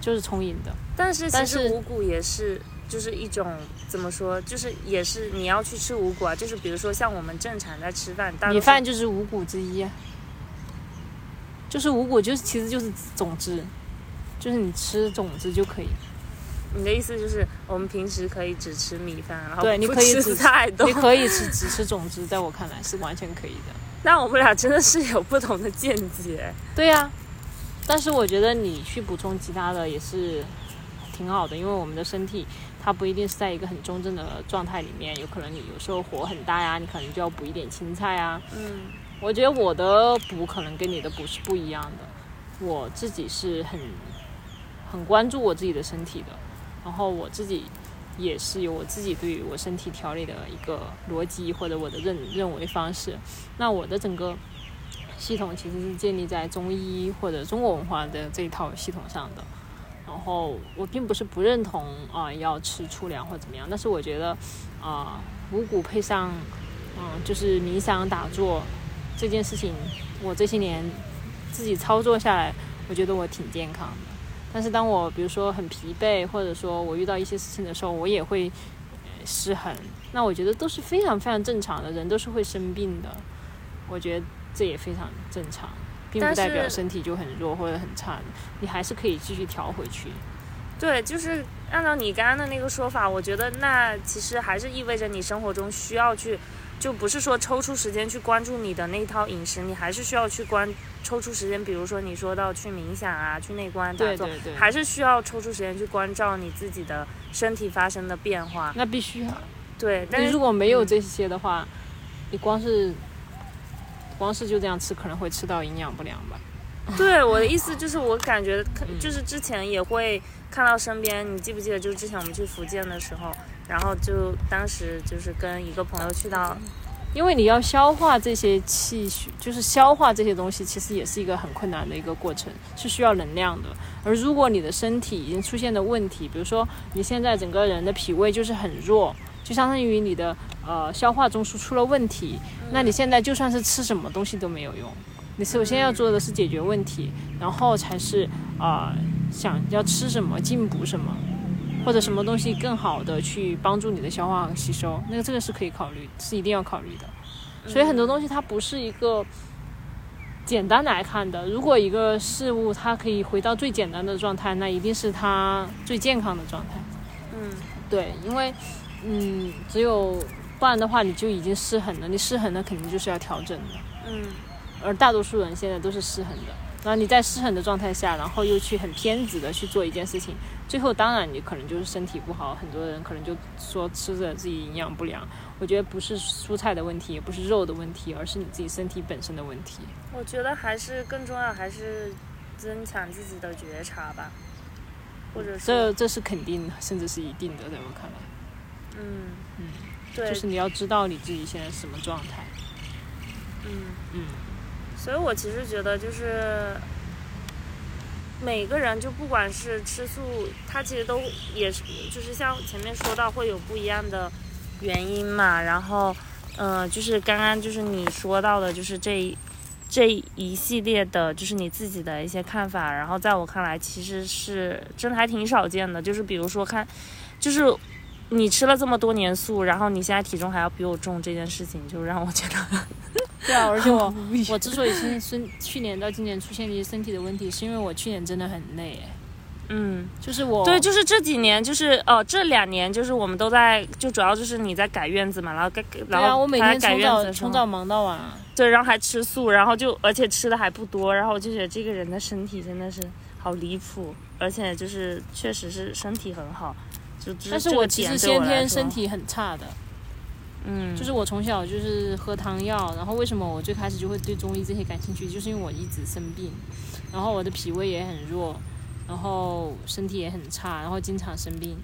就是充盈的。但是其实五谷也是就是一种怎么说，就是也是你要去吃五谷啊，就是比如说像我们正常在吃饭，米饭就是五谷之一，就是五谷就是其实就是种子，就是你吃种子就可以。你的意思就是，我们平时可以只吃米饭，然后对，你可以吃菜，你可以吃只吃种子，在我看来是完全可以的。那我们俩真的是有不同的见解。对呀，但是我觉得你去补充其他的也是挺好的，因为我们的身体它不一定是在一个很中正的状态里面，有可能你有时候火很大呀，你可能就要补一点青菜啊。嗯，我觉得我的补可能跟你的补是不一样的。我自己是很很关注我自己的身体的，然后我自己也是有我自己对于我身体调理的一个逻辑或者我的认认为方式。那我的整个系统其实是建立在中医或者中国文化的这一套系统上的。然后我并不是不认同啊、要吃粗粮或怎么样，但是我觉得啊、五谷配上嗯就是冥想打坐这件事情，我这些年自己操作下来，我觉得我挺健康的。但是当我比如说很疲惫，或者说我遇到一些事情的时候，我也会、失衡。那我觉得都是非常非常正常的，人都是会生病的。我觉得这也非常正常，并不代表身体就很弱或者很差，你还是可以继续调回去。对，就是按照你刚刚的那个说法，我觉得那其实还是意味着你生活中需要去，就不是说抽出时间去关注你的那套饮食，你还是需要去关抽出时间，比如说你说到去冥想啊，去内观打坐，对对对，还是需要抽出时间去关照你自己的身体发生的变化。那必须啊。对，但是你如果没有这些的话，你光是光是就这样吃，可能会吃到营养不良吧。对我的意思就是，我感觉就是之前也会看到身边，你记不记得，就是之前我们去福建的时候，然后就当时就是跟一个朋友去到，因为你要消化这些气血，就是消化这些东西，其实也是一个很困难的一个过程，是需要能量的。而如果你的身体已经出现的问题，比如说你现在整个人的脾胃就是很弱，就相当于你的呃消化中枢出了问题，那你现在就算是吃什么东西都没有用。你首先要做的是解决问题，然后才是啊、呃想要吃什么进补什么，或者什么东西更好的去帮助你的消化和吸收，那个这个是可以考虑，是一定要考虑的。所以很多东西它不是一个简单来看的。如果一个事物它可以回到最简单的状态，那一定是它最健康的状态。嗯对，因为嗯，只有不然的话，你就已经失衡了。你失衡了，肯定就是要调整的。嗯而大多数人现在都是失衡的。然后你在失衡的状态下，然后又去很偏执的去做一件事情，最后当然你可能就是身体不好，很多人可能就说吃着自己营养不良。我觉得不是蔬菜的问题，也不是肉的问题，而是你自己身体本身的问题。我觉得还是更重要，还是增强自己的觉察吧，或者这，这是肯定的，甚至是一定的，在我看来，嗯嗯，对，就是你要知道你自己现在什么状态。嗯。嗯，所以我其实觉得就是每个人，就不管是吃素，他其实都也是，就是像前面说到会有不一样的原因嘛。然后，呃，就是刚刚就是你说到的，就是这一这一系列的，就是你自己的一些看法。然后在我看来，其实是真的还挺少见的。就是比如说看，就是你吃了这么多年素，然后你现在体重还要比我重，这件事情就让我觉得。对啊，而且我我之所以身身去年到今年出现一些身体的问题，是因为我去年真的很累，哎嗯，就是我对，就是这几年，就是哦，这两年就是我们都在，就主要就是你在改院子嘛，然后改，对啊，然后我每天改从早院子从早忙到晚啊。对，然后还吃素，然后就而且吃的还不多，然后我就觉得这个人的身体真的是好离谱，而且就是确实是身体很好，就但是我其实先天身，体很差的，嗯，就是我从小就是喝汤药，然后为什么我最开始就会对中医这些感兴趣，就是因为我一直生病，然后我的脾胃也很弱，然后身体也很差，然后经常生病。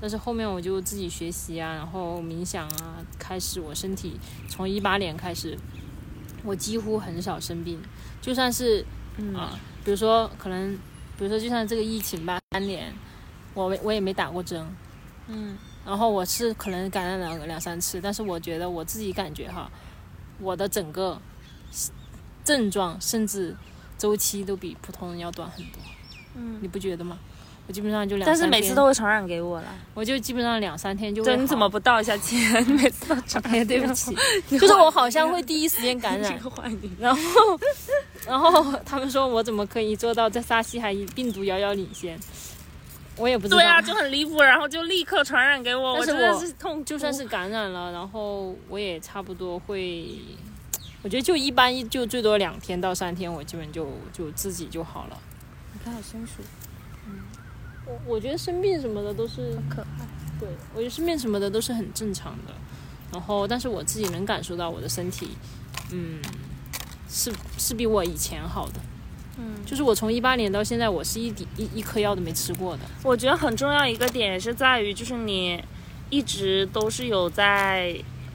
但是后面我就自己学习啊，然后冥想啊，开始我身体从一八年开始，我几乎很少生病，就算是嗯。啊，比如说可能，比如说就像这个疫情吧，三年，我我也没打过针，嗯。然后我是可能感染了两三次，但是我觉得我自己感觉哈，我的整个症状甚至周期都比普通人要短很多，嗯，你不觉得吗？我基本上就两，但是每次都，会传染给我了，我就基本上两三天就会对，你怎么不道一下歉？你 每次都传哎，对不起，就是我好像会第一时间感染。这，个坏女然后，然后他们说我怎么可以做到在沙溪还以病毒遥遥领先？我也不知道。对啊，就很离谱，然后就立刻传染给我，但是真的是痛，就算是感染了，然后我也差不多会，我觉得就一般就最多两天到三天，我基本就就自己就好了。你看好松鼠，我我觉得生病什么的都是可爱。对，我觉得生病什么的都是很正常的。然后，但是我自己能感受到我的身体，嗯，是是比我以前好的。嗯，就是我从一八年到现在，我是一滴一一颗药都没吃过的。我觉得很重要一个点也是在于，就是你一直都是有在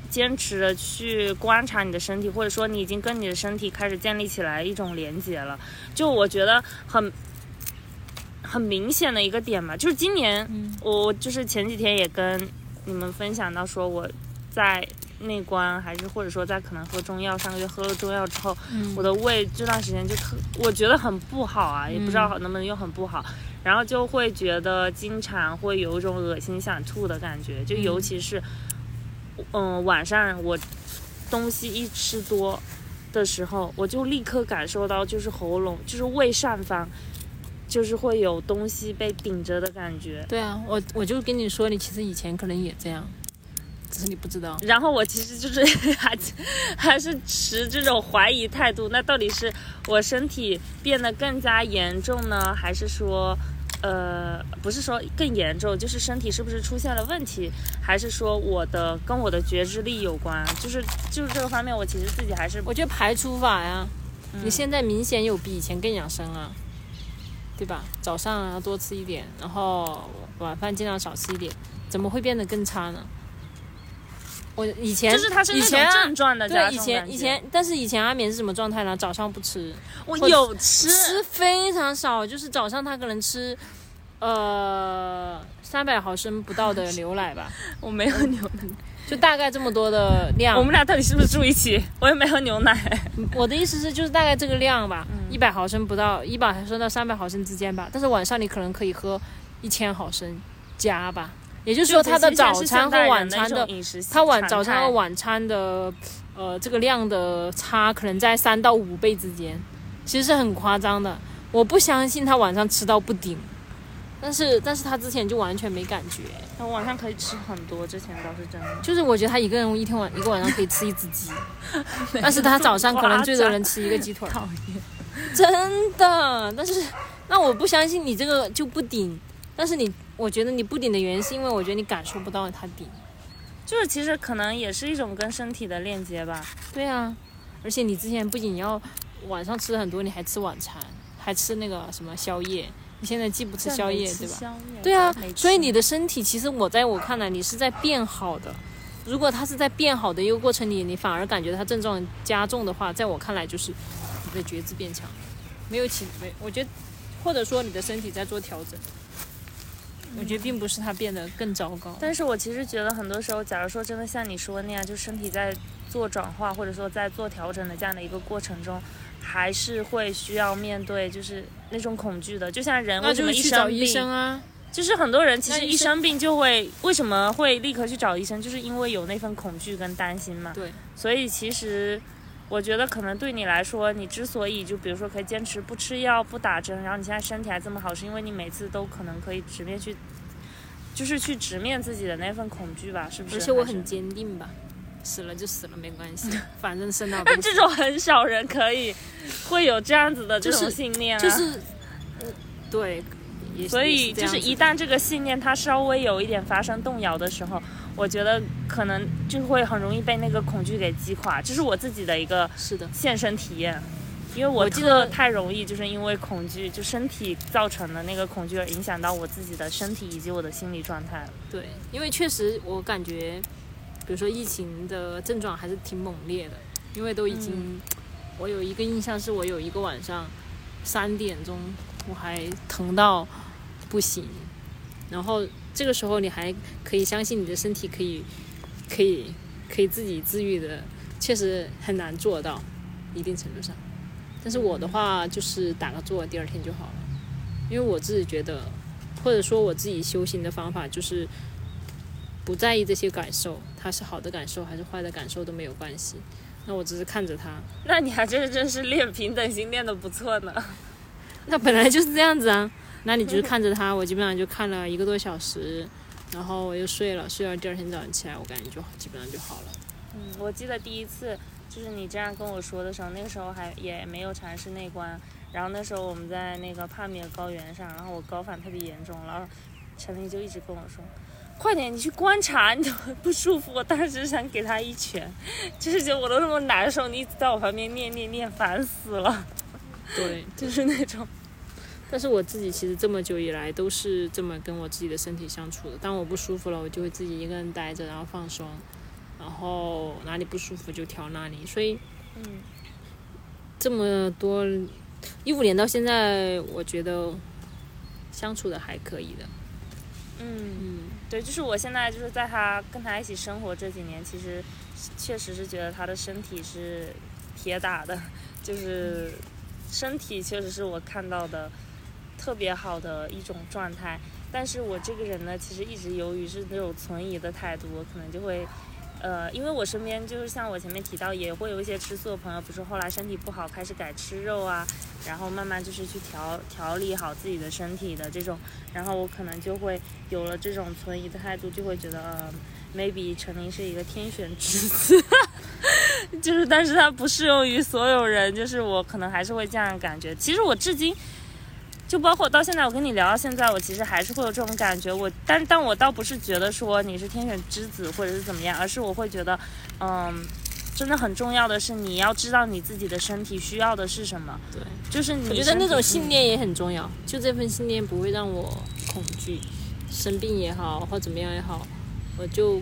坚持的去观察你的身体，或者说你已经跟你的身体开始建立起来一种连接了。就我觉得很很明显的一个点嘛，就是今年嗯我就是前几天也跟你们分享到，说我在内关还是或者说在可能喝中药，上个月喝了中药之后，嗯。我的胃这段时间就特，我觉得很不好啊，也不知道能不能用很不好，然后就会觉得经常会有一种恶心想吐的感觉，就尤其是，嗯、晚上我东西一吃多的时候，我就立刻感受到就是喉咙就是胃上方。就是会有东西被顶着的感觉，对啊，我我就跟你说，你其实以前可能也这样，只是你不知道。然后我其实就是 还还是持这种怀疑态度，那到底是我身体变得更加严重呢，还是说，呃，不是说更严重，就是身体是不是出现了问题，还是说我的跟我的觉知力有关？就是就是这个方面，我其实自己还是我觉得排除法呀，你现在明显有比以前更养生啊，对吧？早上要多吃一点，然后晚饭尽量少吃一点，怎么会变得更差呢？我以前就是它是那种以前啊症状的对以前以前，但是以前阿眠是什么状态呢？早上不吃，我有吃，吃非常少，就是早上他可能吃，呃，三百毫升不到的 牛奶吧，我没有牛奶。就大概这么多的量。我们俩到底是不是住一起？我也没喝牛奶。我的意思是，就是大概这个量吧，嗯一百毫升不到，一百毫升到三百毫升之间吧。但是晚上你可能可以喝一千毫升加吧，也就是说他的早餐和晚餐的，他晚早餐和晚餐的，呃，这个量的差可能在三到五倍之间，其实是很夸张的。我不相信他晚上吃到不顶，但是但是他之前就完全没感觉，他晚上可以吃很多，之前倒是真的。就是我觉得他一个人一天晚一个晚上可以吃一只鸡，但是他早上可能最多能吃一个鸡腿儿。讨厌。真的，但是那我不相信你这个就不顶，但是你我觉得你不顶的原因是因为我觉得你感受不到它顶。就是其实可能也是一种跟身体的链接吧。对啊，而且你之前不仅要晚上吃很多，你还吃晚餐，还吃那个什么宵夜，你现在既不吃宵夜，对吧？对啊所以你的身体其实我在我看来你是在变好的。如果它是在变好的一个过程里，你反而感觉它症状加重的话，在我看来就是你的觉知变强，没有起没，我觉得或者说你的身体在做调整。我觉得并不是它变得更糟糕，但是我其实觉得很多时候，假如说真的像你说的那样，就身体在做转化或者说在做调整的这样的一个过程中，还是会需要面对就是那种恐惧的。就像人为什么一是去找医生病，生啊。就是很多人其实一生病就会为什么会立刻去找医生，就是因为有那份恐惧跟担心嘛。对，所以其实我觉得可能对你来说，你之所以就比如说可以坚持不吃药、不打针，然后你现在身体还这么好，是因为你每次都可能可以直面去，就是去直面自己的那份恐惧吧，是不是？而且我很坚定吧，死了就死了没关系，反正生到但这种很少人可以 会有这样子的这种信念啊，就是，呃对，所以就是一旦这个信念它稍微有一点发生动摇的时候，我觉得可能就会很容易被那个恐惧给击垮。这是我自己的一个是的，现身体验，因为我我记得太容易就是因为恐惧，就身体造成的那个恐惧而影响到我自己的身体以及我的心理状态。对，因为确实我感觉，比如说疫情的症状还是挺猛烈的，因为都已经，我有一个印象是我有一个晚上三点钟我还疼到不行，然后这个时候你还可以相信你的身体可以可以可以自己自愈的，确实很难做到一定程度上。但是我的话就是打个坐，第二天就好了，因为我自己觉得，或者说我自己修行的方法就是不在意这些感受，它是好的感受还是坏的感受都没有关系。那我只是看着它，那你还真真是练平等心练的不错呢。那本来就是这样子啊。那你就是看着他，我基本上就看了一个多小时，然后我就睡了，睡到第二天早上起来，我感觉就基本上就好了。嗯，我记得第一次就是你这样跟我说的时候，那个时候还也没有尝试内观，然后那时候我们在那个帕米尔高原上，然后我高反特别严重，然后陈琳就一直跟我说。快点，你去观察，你怎么不舒服？我当时想给他一拳，就是觉得我都那么难受，你一直在我旁边念念念，烦死了。对，就是那种。但是我自己其实这么久以来都是这么跟我自己的身体相处的。当我不舒服了，我就会自己一个人待着，然后放松，然后哪里不舒服就调哪里。所以，嗯，这么多一五年到现在，我觉得相处的还可以的。嗯，嗯，对，就是我现在就是在他跟他一起生活这几年，其实确实是觉得他的身体是铁打的，就是身体确实是我看到的特别好的一种状态。但是我这个人呢，其实一直由于是那种存疑的态度，我可能就会。呃，因为我身边就是像我前面提到，也会有一些吃素的朋友，比如说后来身体不好，开始改吃肉啊，然后慢慢就是去调调理好自己的身体的这种，然后我可能就会有了这种存疑的态度，就会觉得、呃、maybe 陈琳是一个天选之子，就是但是它不适用于所有人，就是我可能还是会这样感觉。其实我至今。就包括到现在，我跟你聊到现在，我其实还是会有这种感觉。我，但但我倒不是觉得说你是天选之子或者是怎么样，而是我会觉得，嗯，真的很重要的是你要知道你自己的身体需要的是什么。对，就是你我觉得那种信念也很重要。就这份信念不会让我恐惧，生病也好或怎么样也好，我就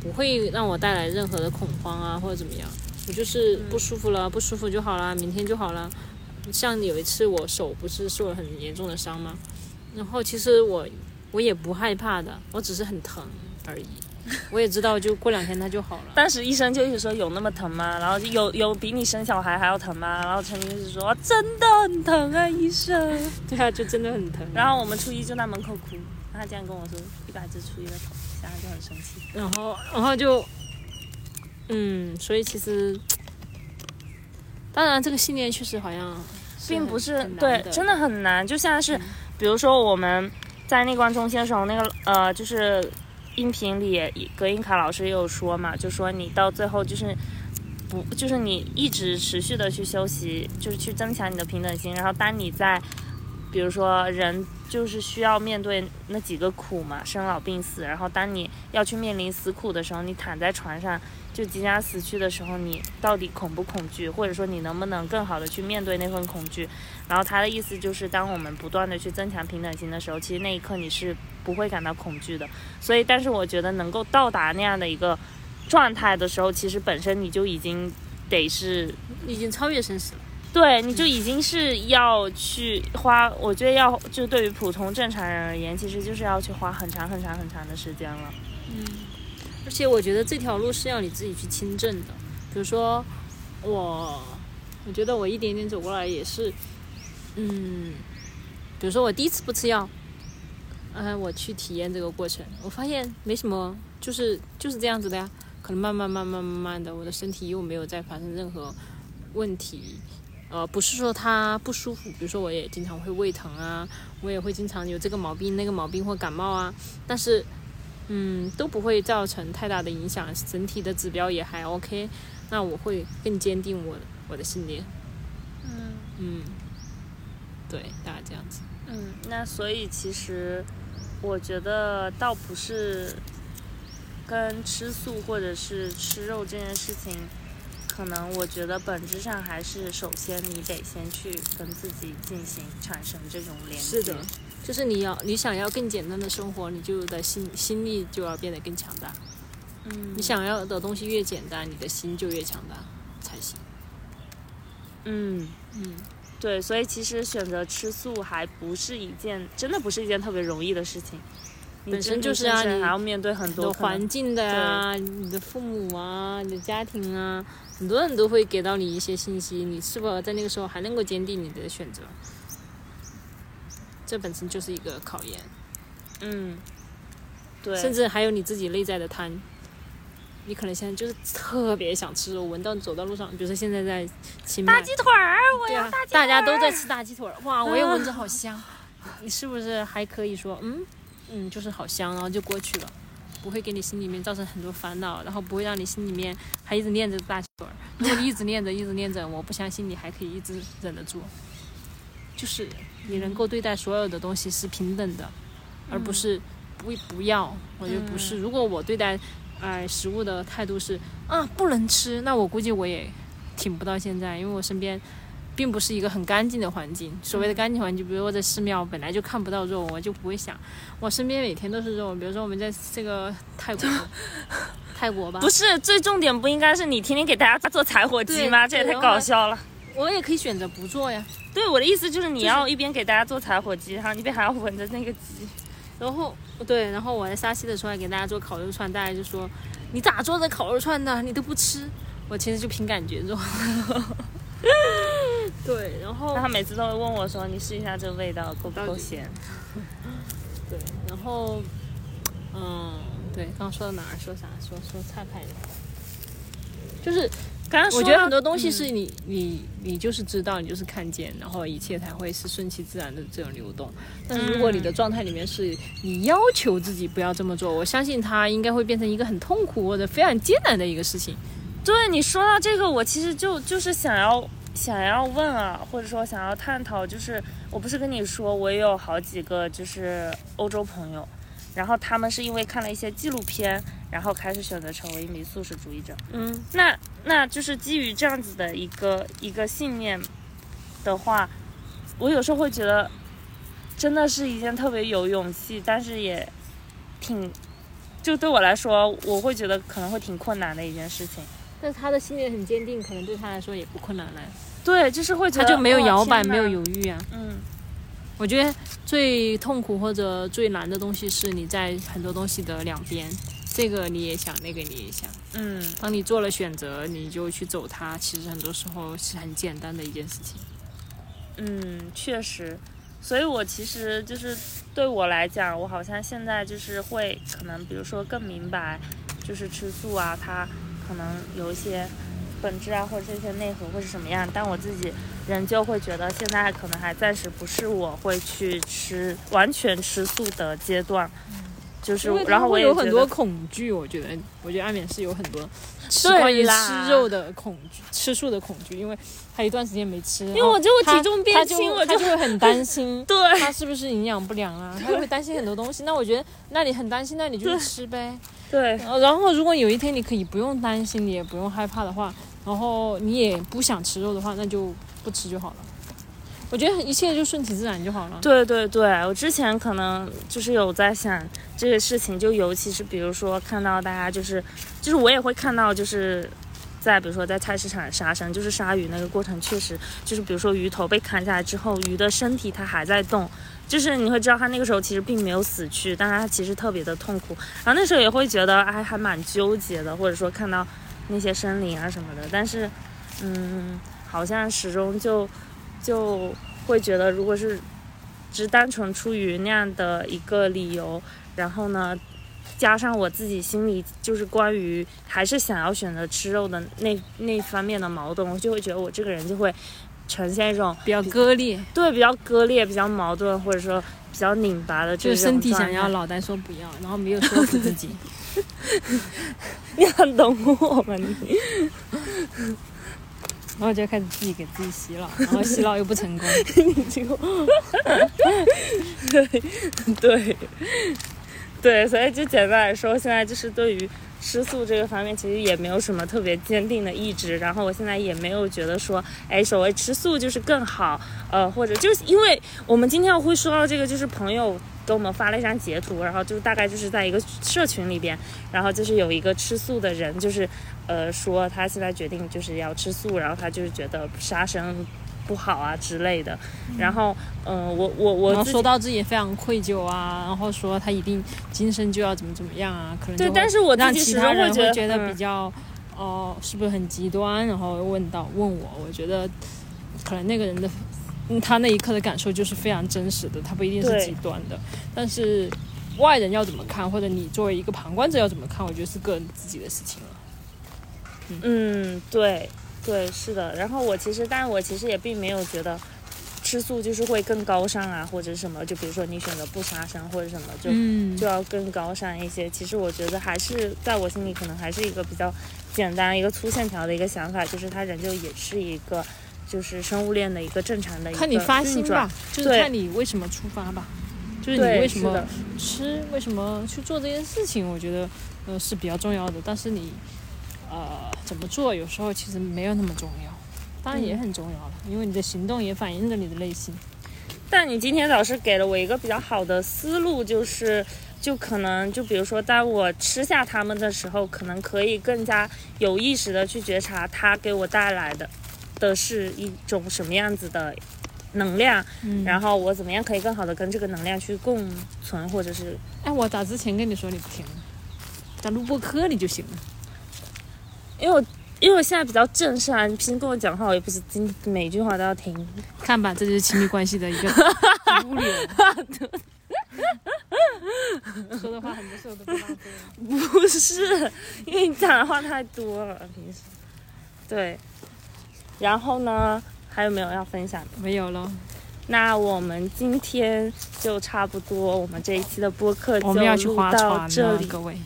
不会让我带来任何的恐慌啊或者怎么样。我就是不舒服了，不舒服就好了，明天就好了。像有一次我手不是受了很严重的伤吗？然后其实我我也不害怕的，我只是很疼而已。我也知道，就过两天它就好了。当时医生就一直说有那么疼吗？然后就有有比你生小孩还要疼吗？然后陈琳就是说真的很疼啊，医生。对啊，就真的很疼。然后我们初一就在门口哭，他这样跟我说一百只初一的头，现在就很生气。然后，然后就，嗯，所以其实，当然这个信念确实好像并不是对，真的很难。就像是，嗯比如说我们在内观中心的时候，那个呃，就是音频里隔音卡老师也有说嘛，就说你到最后就是不，就是你一直持续的去休息，就是去增强你的平等心。然后当你在，比如说人就是需要面对那几个苦嘛，生老病死。然后当你要去面临死苦的时候，你躺在床上就即将死去的时候，你到底恐不恐惧，或者说你能不能更好的去面对那份恐惧？然后他的意思就是，当我们不断的去增强平等心的时候，其实那一刻你是不会感到恐惧的。所以，但是我觉得能够到达那样的一个状态的时候，其实本身你就已经得是已经超越生死了。对，你就已经是要去花，我觉得要就对于普通正常人而言，其实就是要去花很长很长很长的时间了。嗯而且我觉得这条路是要你自己去亲证的。比如说我，我觉得我一点点走过来也是，嗯，比如说我第一次不吃药，嗯、我去体验这个过程，我发现没什么，就是就是这样子的呀。可能慢慢慢慢慢慢的，我的身体又没有再发生任何问题。呃，不是说他不舒服，比如说我也经常会胃疼啊，我也会经常有这个毛病那个毛病或感冒啊，但是嗯，都不会造成太大的影响，整体的指标也还 OK，那我会更坚定我我的信念。嗯嗯，对，大概这样子。嗯，那所以其实我觉得倒不是跟吃素或者是吃肉这件事情，可能我觉得本质上还是首先你得先去跟自己进行产生这种连接。是的，就是你要你想要更简单的生活，你就的心心力就要变得更强大。嗯，你想要的东西越简单，你的心就越强大才行。嗯。嗯，对，所以其实选择吃素还不是一件，真的不是一件特别容易的事情。本身就是啊你还要面对很多环境的呀、你的父母啊，你的家庭啊，很多人都会给到你一些信息，你是否在那个时候还能够坚定你的选择？这本身就是一个考验，嗯，对，甚至还有你自己内在的贪。你可能现在就是特别想吃肉，闻到走到路上，比如说现在在清迈大，鸡腿儿，我要大，鸡腿大。家都在吃大鸡腿儿，哇，我也闻着好香。你是不是还可以说，嗯嗯，就是好香，然后就过去了，不会给你心里面造成很多烦恼，然后不会让你心里面还一直念着大鸡腿儿。如果你一直念着，一直念着，我不相信你还可以一直忍得住。就是你能够对待所有的东西是平等的，而不是不不要。我觉得不是。如果我对待哎食物的态度是啊不能吃，那我估计我也挺不到现在，因为我身边并不是一个很干净的环境。所谓的干净环境，比如说在寺庙本来就看不到肉，我就不会想我身边每天都是肉。比如说我们在这个泰国，泰国吧，不是最重点，不应该是你天天给大家做柴火鸡吗？这也太搞笑了。我也可以选择不做呀。对，我的意思就是你要一边给大家做柴火鸡，然后一边还要闻着那个鸡。然后对，然后我在沙溪的时候还给大家做烤肉串，大家就说你咋做的烤肉串呢？你都不吃。我其实就凭感觉做。对，然后他每次都会问我说：“你试一下这个味道够不够咸？” 对，然后嗯，对，刚刚说到哪儿？说啥？说说岔开的，就是刚刚。我觉得很多东西是你你你就是知道，你就是看见，然后一切才会是顺其自然的这种流动。但是如果你的状态里面是你要求自己不要这么做，我相信它应该会变成一个很痛苦或者非常艰难的一个事情。对你说到这个，我其实就就是想要想要问啊，或者说想要探讨，就是我不是跟你说我也有好几个就是欧洲朋友。然后他们是因为看了一些纪录片，然后开始选择成为一名素食主义者。嗯，那那就是基于这样子的一个一个信念的话，我有时候会觉得，真的是一件特别有勇气，但是也挺，就对我来说，我会觉得可能会挺困难的一件事情。但他的信念很坚定，可能对他来说也不困难了。对，就是会觉得他就没有摇摆，没有犹豫啊。嗯。我觉得最痛苦或者最难的东西是你在很多东西的两边，这个你也想，那个你也想。嗯，当你做了选择，你就去走它，其实很多时候是很简单的一件事情。嗯，确实。所以我其实就是对我来讲，我好像现在就是会可能，比如说更明白，就是吃素啊，它可能有一些。本质啊，或者这些内核会是什么样？但我自己仍旧会觉得，现在可能还暂时不是我会去吃完全吃素的阶段。就是，然后我有很多恐惧。我觉得，我觉得安眠是有很多吃关于吃肉的恐惧，吃素的恐惧，因为他一段时间没吃，因为我觉得我体重变轻，我就会很担心，对，他是不是营养不良啊？他会担心很多东西。那我觉得，那你很担心，那你就吃呗。对。然后，如果有一天你可以不用担心，你也不用害怕的话。然后你也不想吃肉的话，那就不吃就好了。我觉得一切就顺其自然就好了。对对对，我之前可能就是有在想这个事情，就尤其是比如说看到大家就是，就是我也会看到就是在比如说在菜市场杀生，就是杀鱼那个过程，确实就是比如说鱼头被砍下来之后，鱼的身体它还在动，就是你会知道他那个时候其实并没有死去，但是它其实特别的痛苦。然后那时候也会觉得哎还蛮纠结的，或者说看到。那些生灵啊什么的，但是，嗯，好像始终就就会觉得，如果是只单纯出于那样的一个理由，然后呢，加上我自己心里就是关于还是想要选择吃肉的那那方面的矛盾，我就会觉得我这个人就会呈现一种比较割裂，对，比较割裂，比较矛盾，或者说比较拧巴的，就是身体想要，脑袋说不要，然后没有说服自己。你很懂我吗？你，然后就开始自己给自己洗脑，然后洗脑又不成功。你这个，对对对，所以就简单来说，现在就是对于吃素这个方面，其实也没有什么特别坚定的意志。然后我现在也没有觉得说，哎，所谓吃素就是更好，呃，或者就是因为我们今天会说到这个，就是朋友。给我们发了一张截图，然后就大概就是在一个社群里边，然后就是有一个吃素的人，就是呃说他现在决定就是要吃素，然后他就是觉得杀生不好啊之类的，然后嗯我我我说到自己也非常愧疚啊，然后说他一定今生就要怎么怎么样啊，可能对，但是我让其他人会觉得比较哦是不是很极端，然后问到问我，我觉得可能那个人的。嗯，他那一刻的感受就是非常真实的，他不一定是极端的。但是外人要怎么看，或者你作为一个旁观者要怎么看，我觉得是个人自己的事情了。嗯，对，对，是的。然后我其实，但我其实也并没有觉得吃素就是会更高尚啊，或者什么。就比如说你选择不杀生或者什么，就就要更高尚一些。其实我觉得还是在我心里，可能还是一个比较简单、一个粗线条的一个想法，就是它仍旧也是一个。就是生物链的一个正常的一个看你发心吧，就是看你为什么出发吧，就是你为什么吃，为什么去做这件事情，我觉得呃是比较重要的。但是你呃怎么做，有时候其实没有那么重要。当然也很重要了，因为你的行动也反映着你的内心。但你今天早是给了我一个比较好的思路，就是就可能就比如说，当我吃下它们的时候，可能可以更加有意识的去觉察它给我带来的的是一种什么样子的能量，嗯然后我怎么样可以更好的跟这个能量去共存，或者是哎，我咋之前跟你说你不听？咱录播课你就行了。因为我因为我现在比较正式啊，你平时跟我讲话，我也不是今每句话都要听。看吧，这就是亲密关系的一个 污点。说的话很多时候都不浪费。不是，因为你讲的话太多了，平时。对，然后呢，还有没有要分享的？没有了，那我们今天就差不多，我们这一期的播客就录划到这里。各位。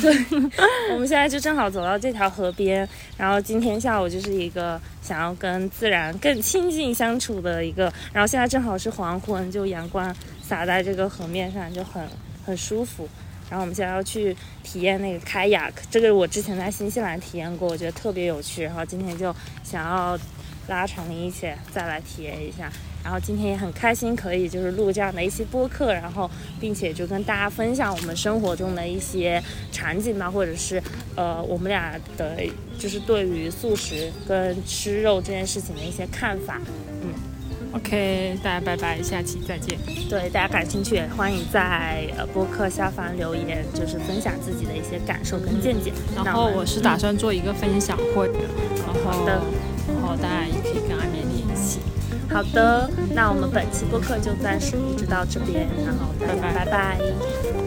对 我们现在就正好走到这条河边，然后今天下午就是一个想要跟自然更亲近相处的一个，然后现在正好是黄昏，就阳光洒在这个河面上，就很很舒服。然后我们现在要去体验那个开雅克，这个我之前在新西兰体验过，我觉得特别有趣。然后今天就想要拉长你一起再来体验一下。然后今天也很开心，可以就是录这样的一期播客，然后并且就跟大家分享我们生活中的一些场景吧，或者是呃我们俩的就是对于素食跟吃肉这件事情的一些看法。嗯 OK，大家拜拜，下期再见。对大家感兴趣，也欢迎在呃播客下方留言，就是分享自己的一些感受跟见解。然后我是打算做一个分享会的，然后好的然后大家也可以跟阿绵联系。好的，那我们本期播客就暂时录制到这边，然后大家拜拜。拜拜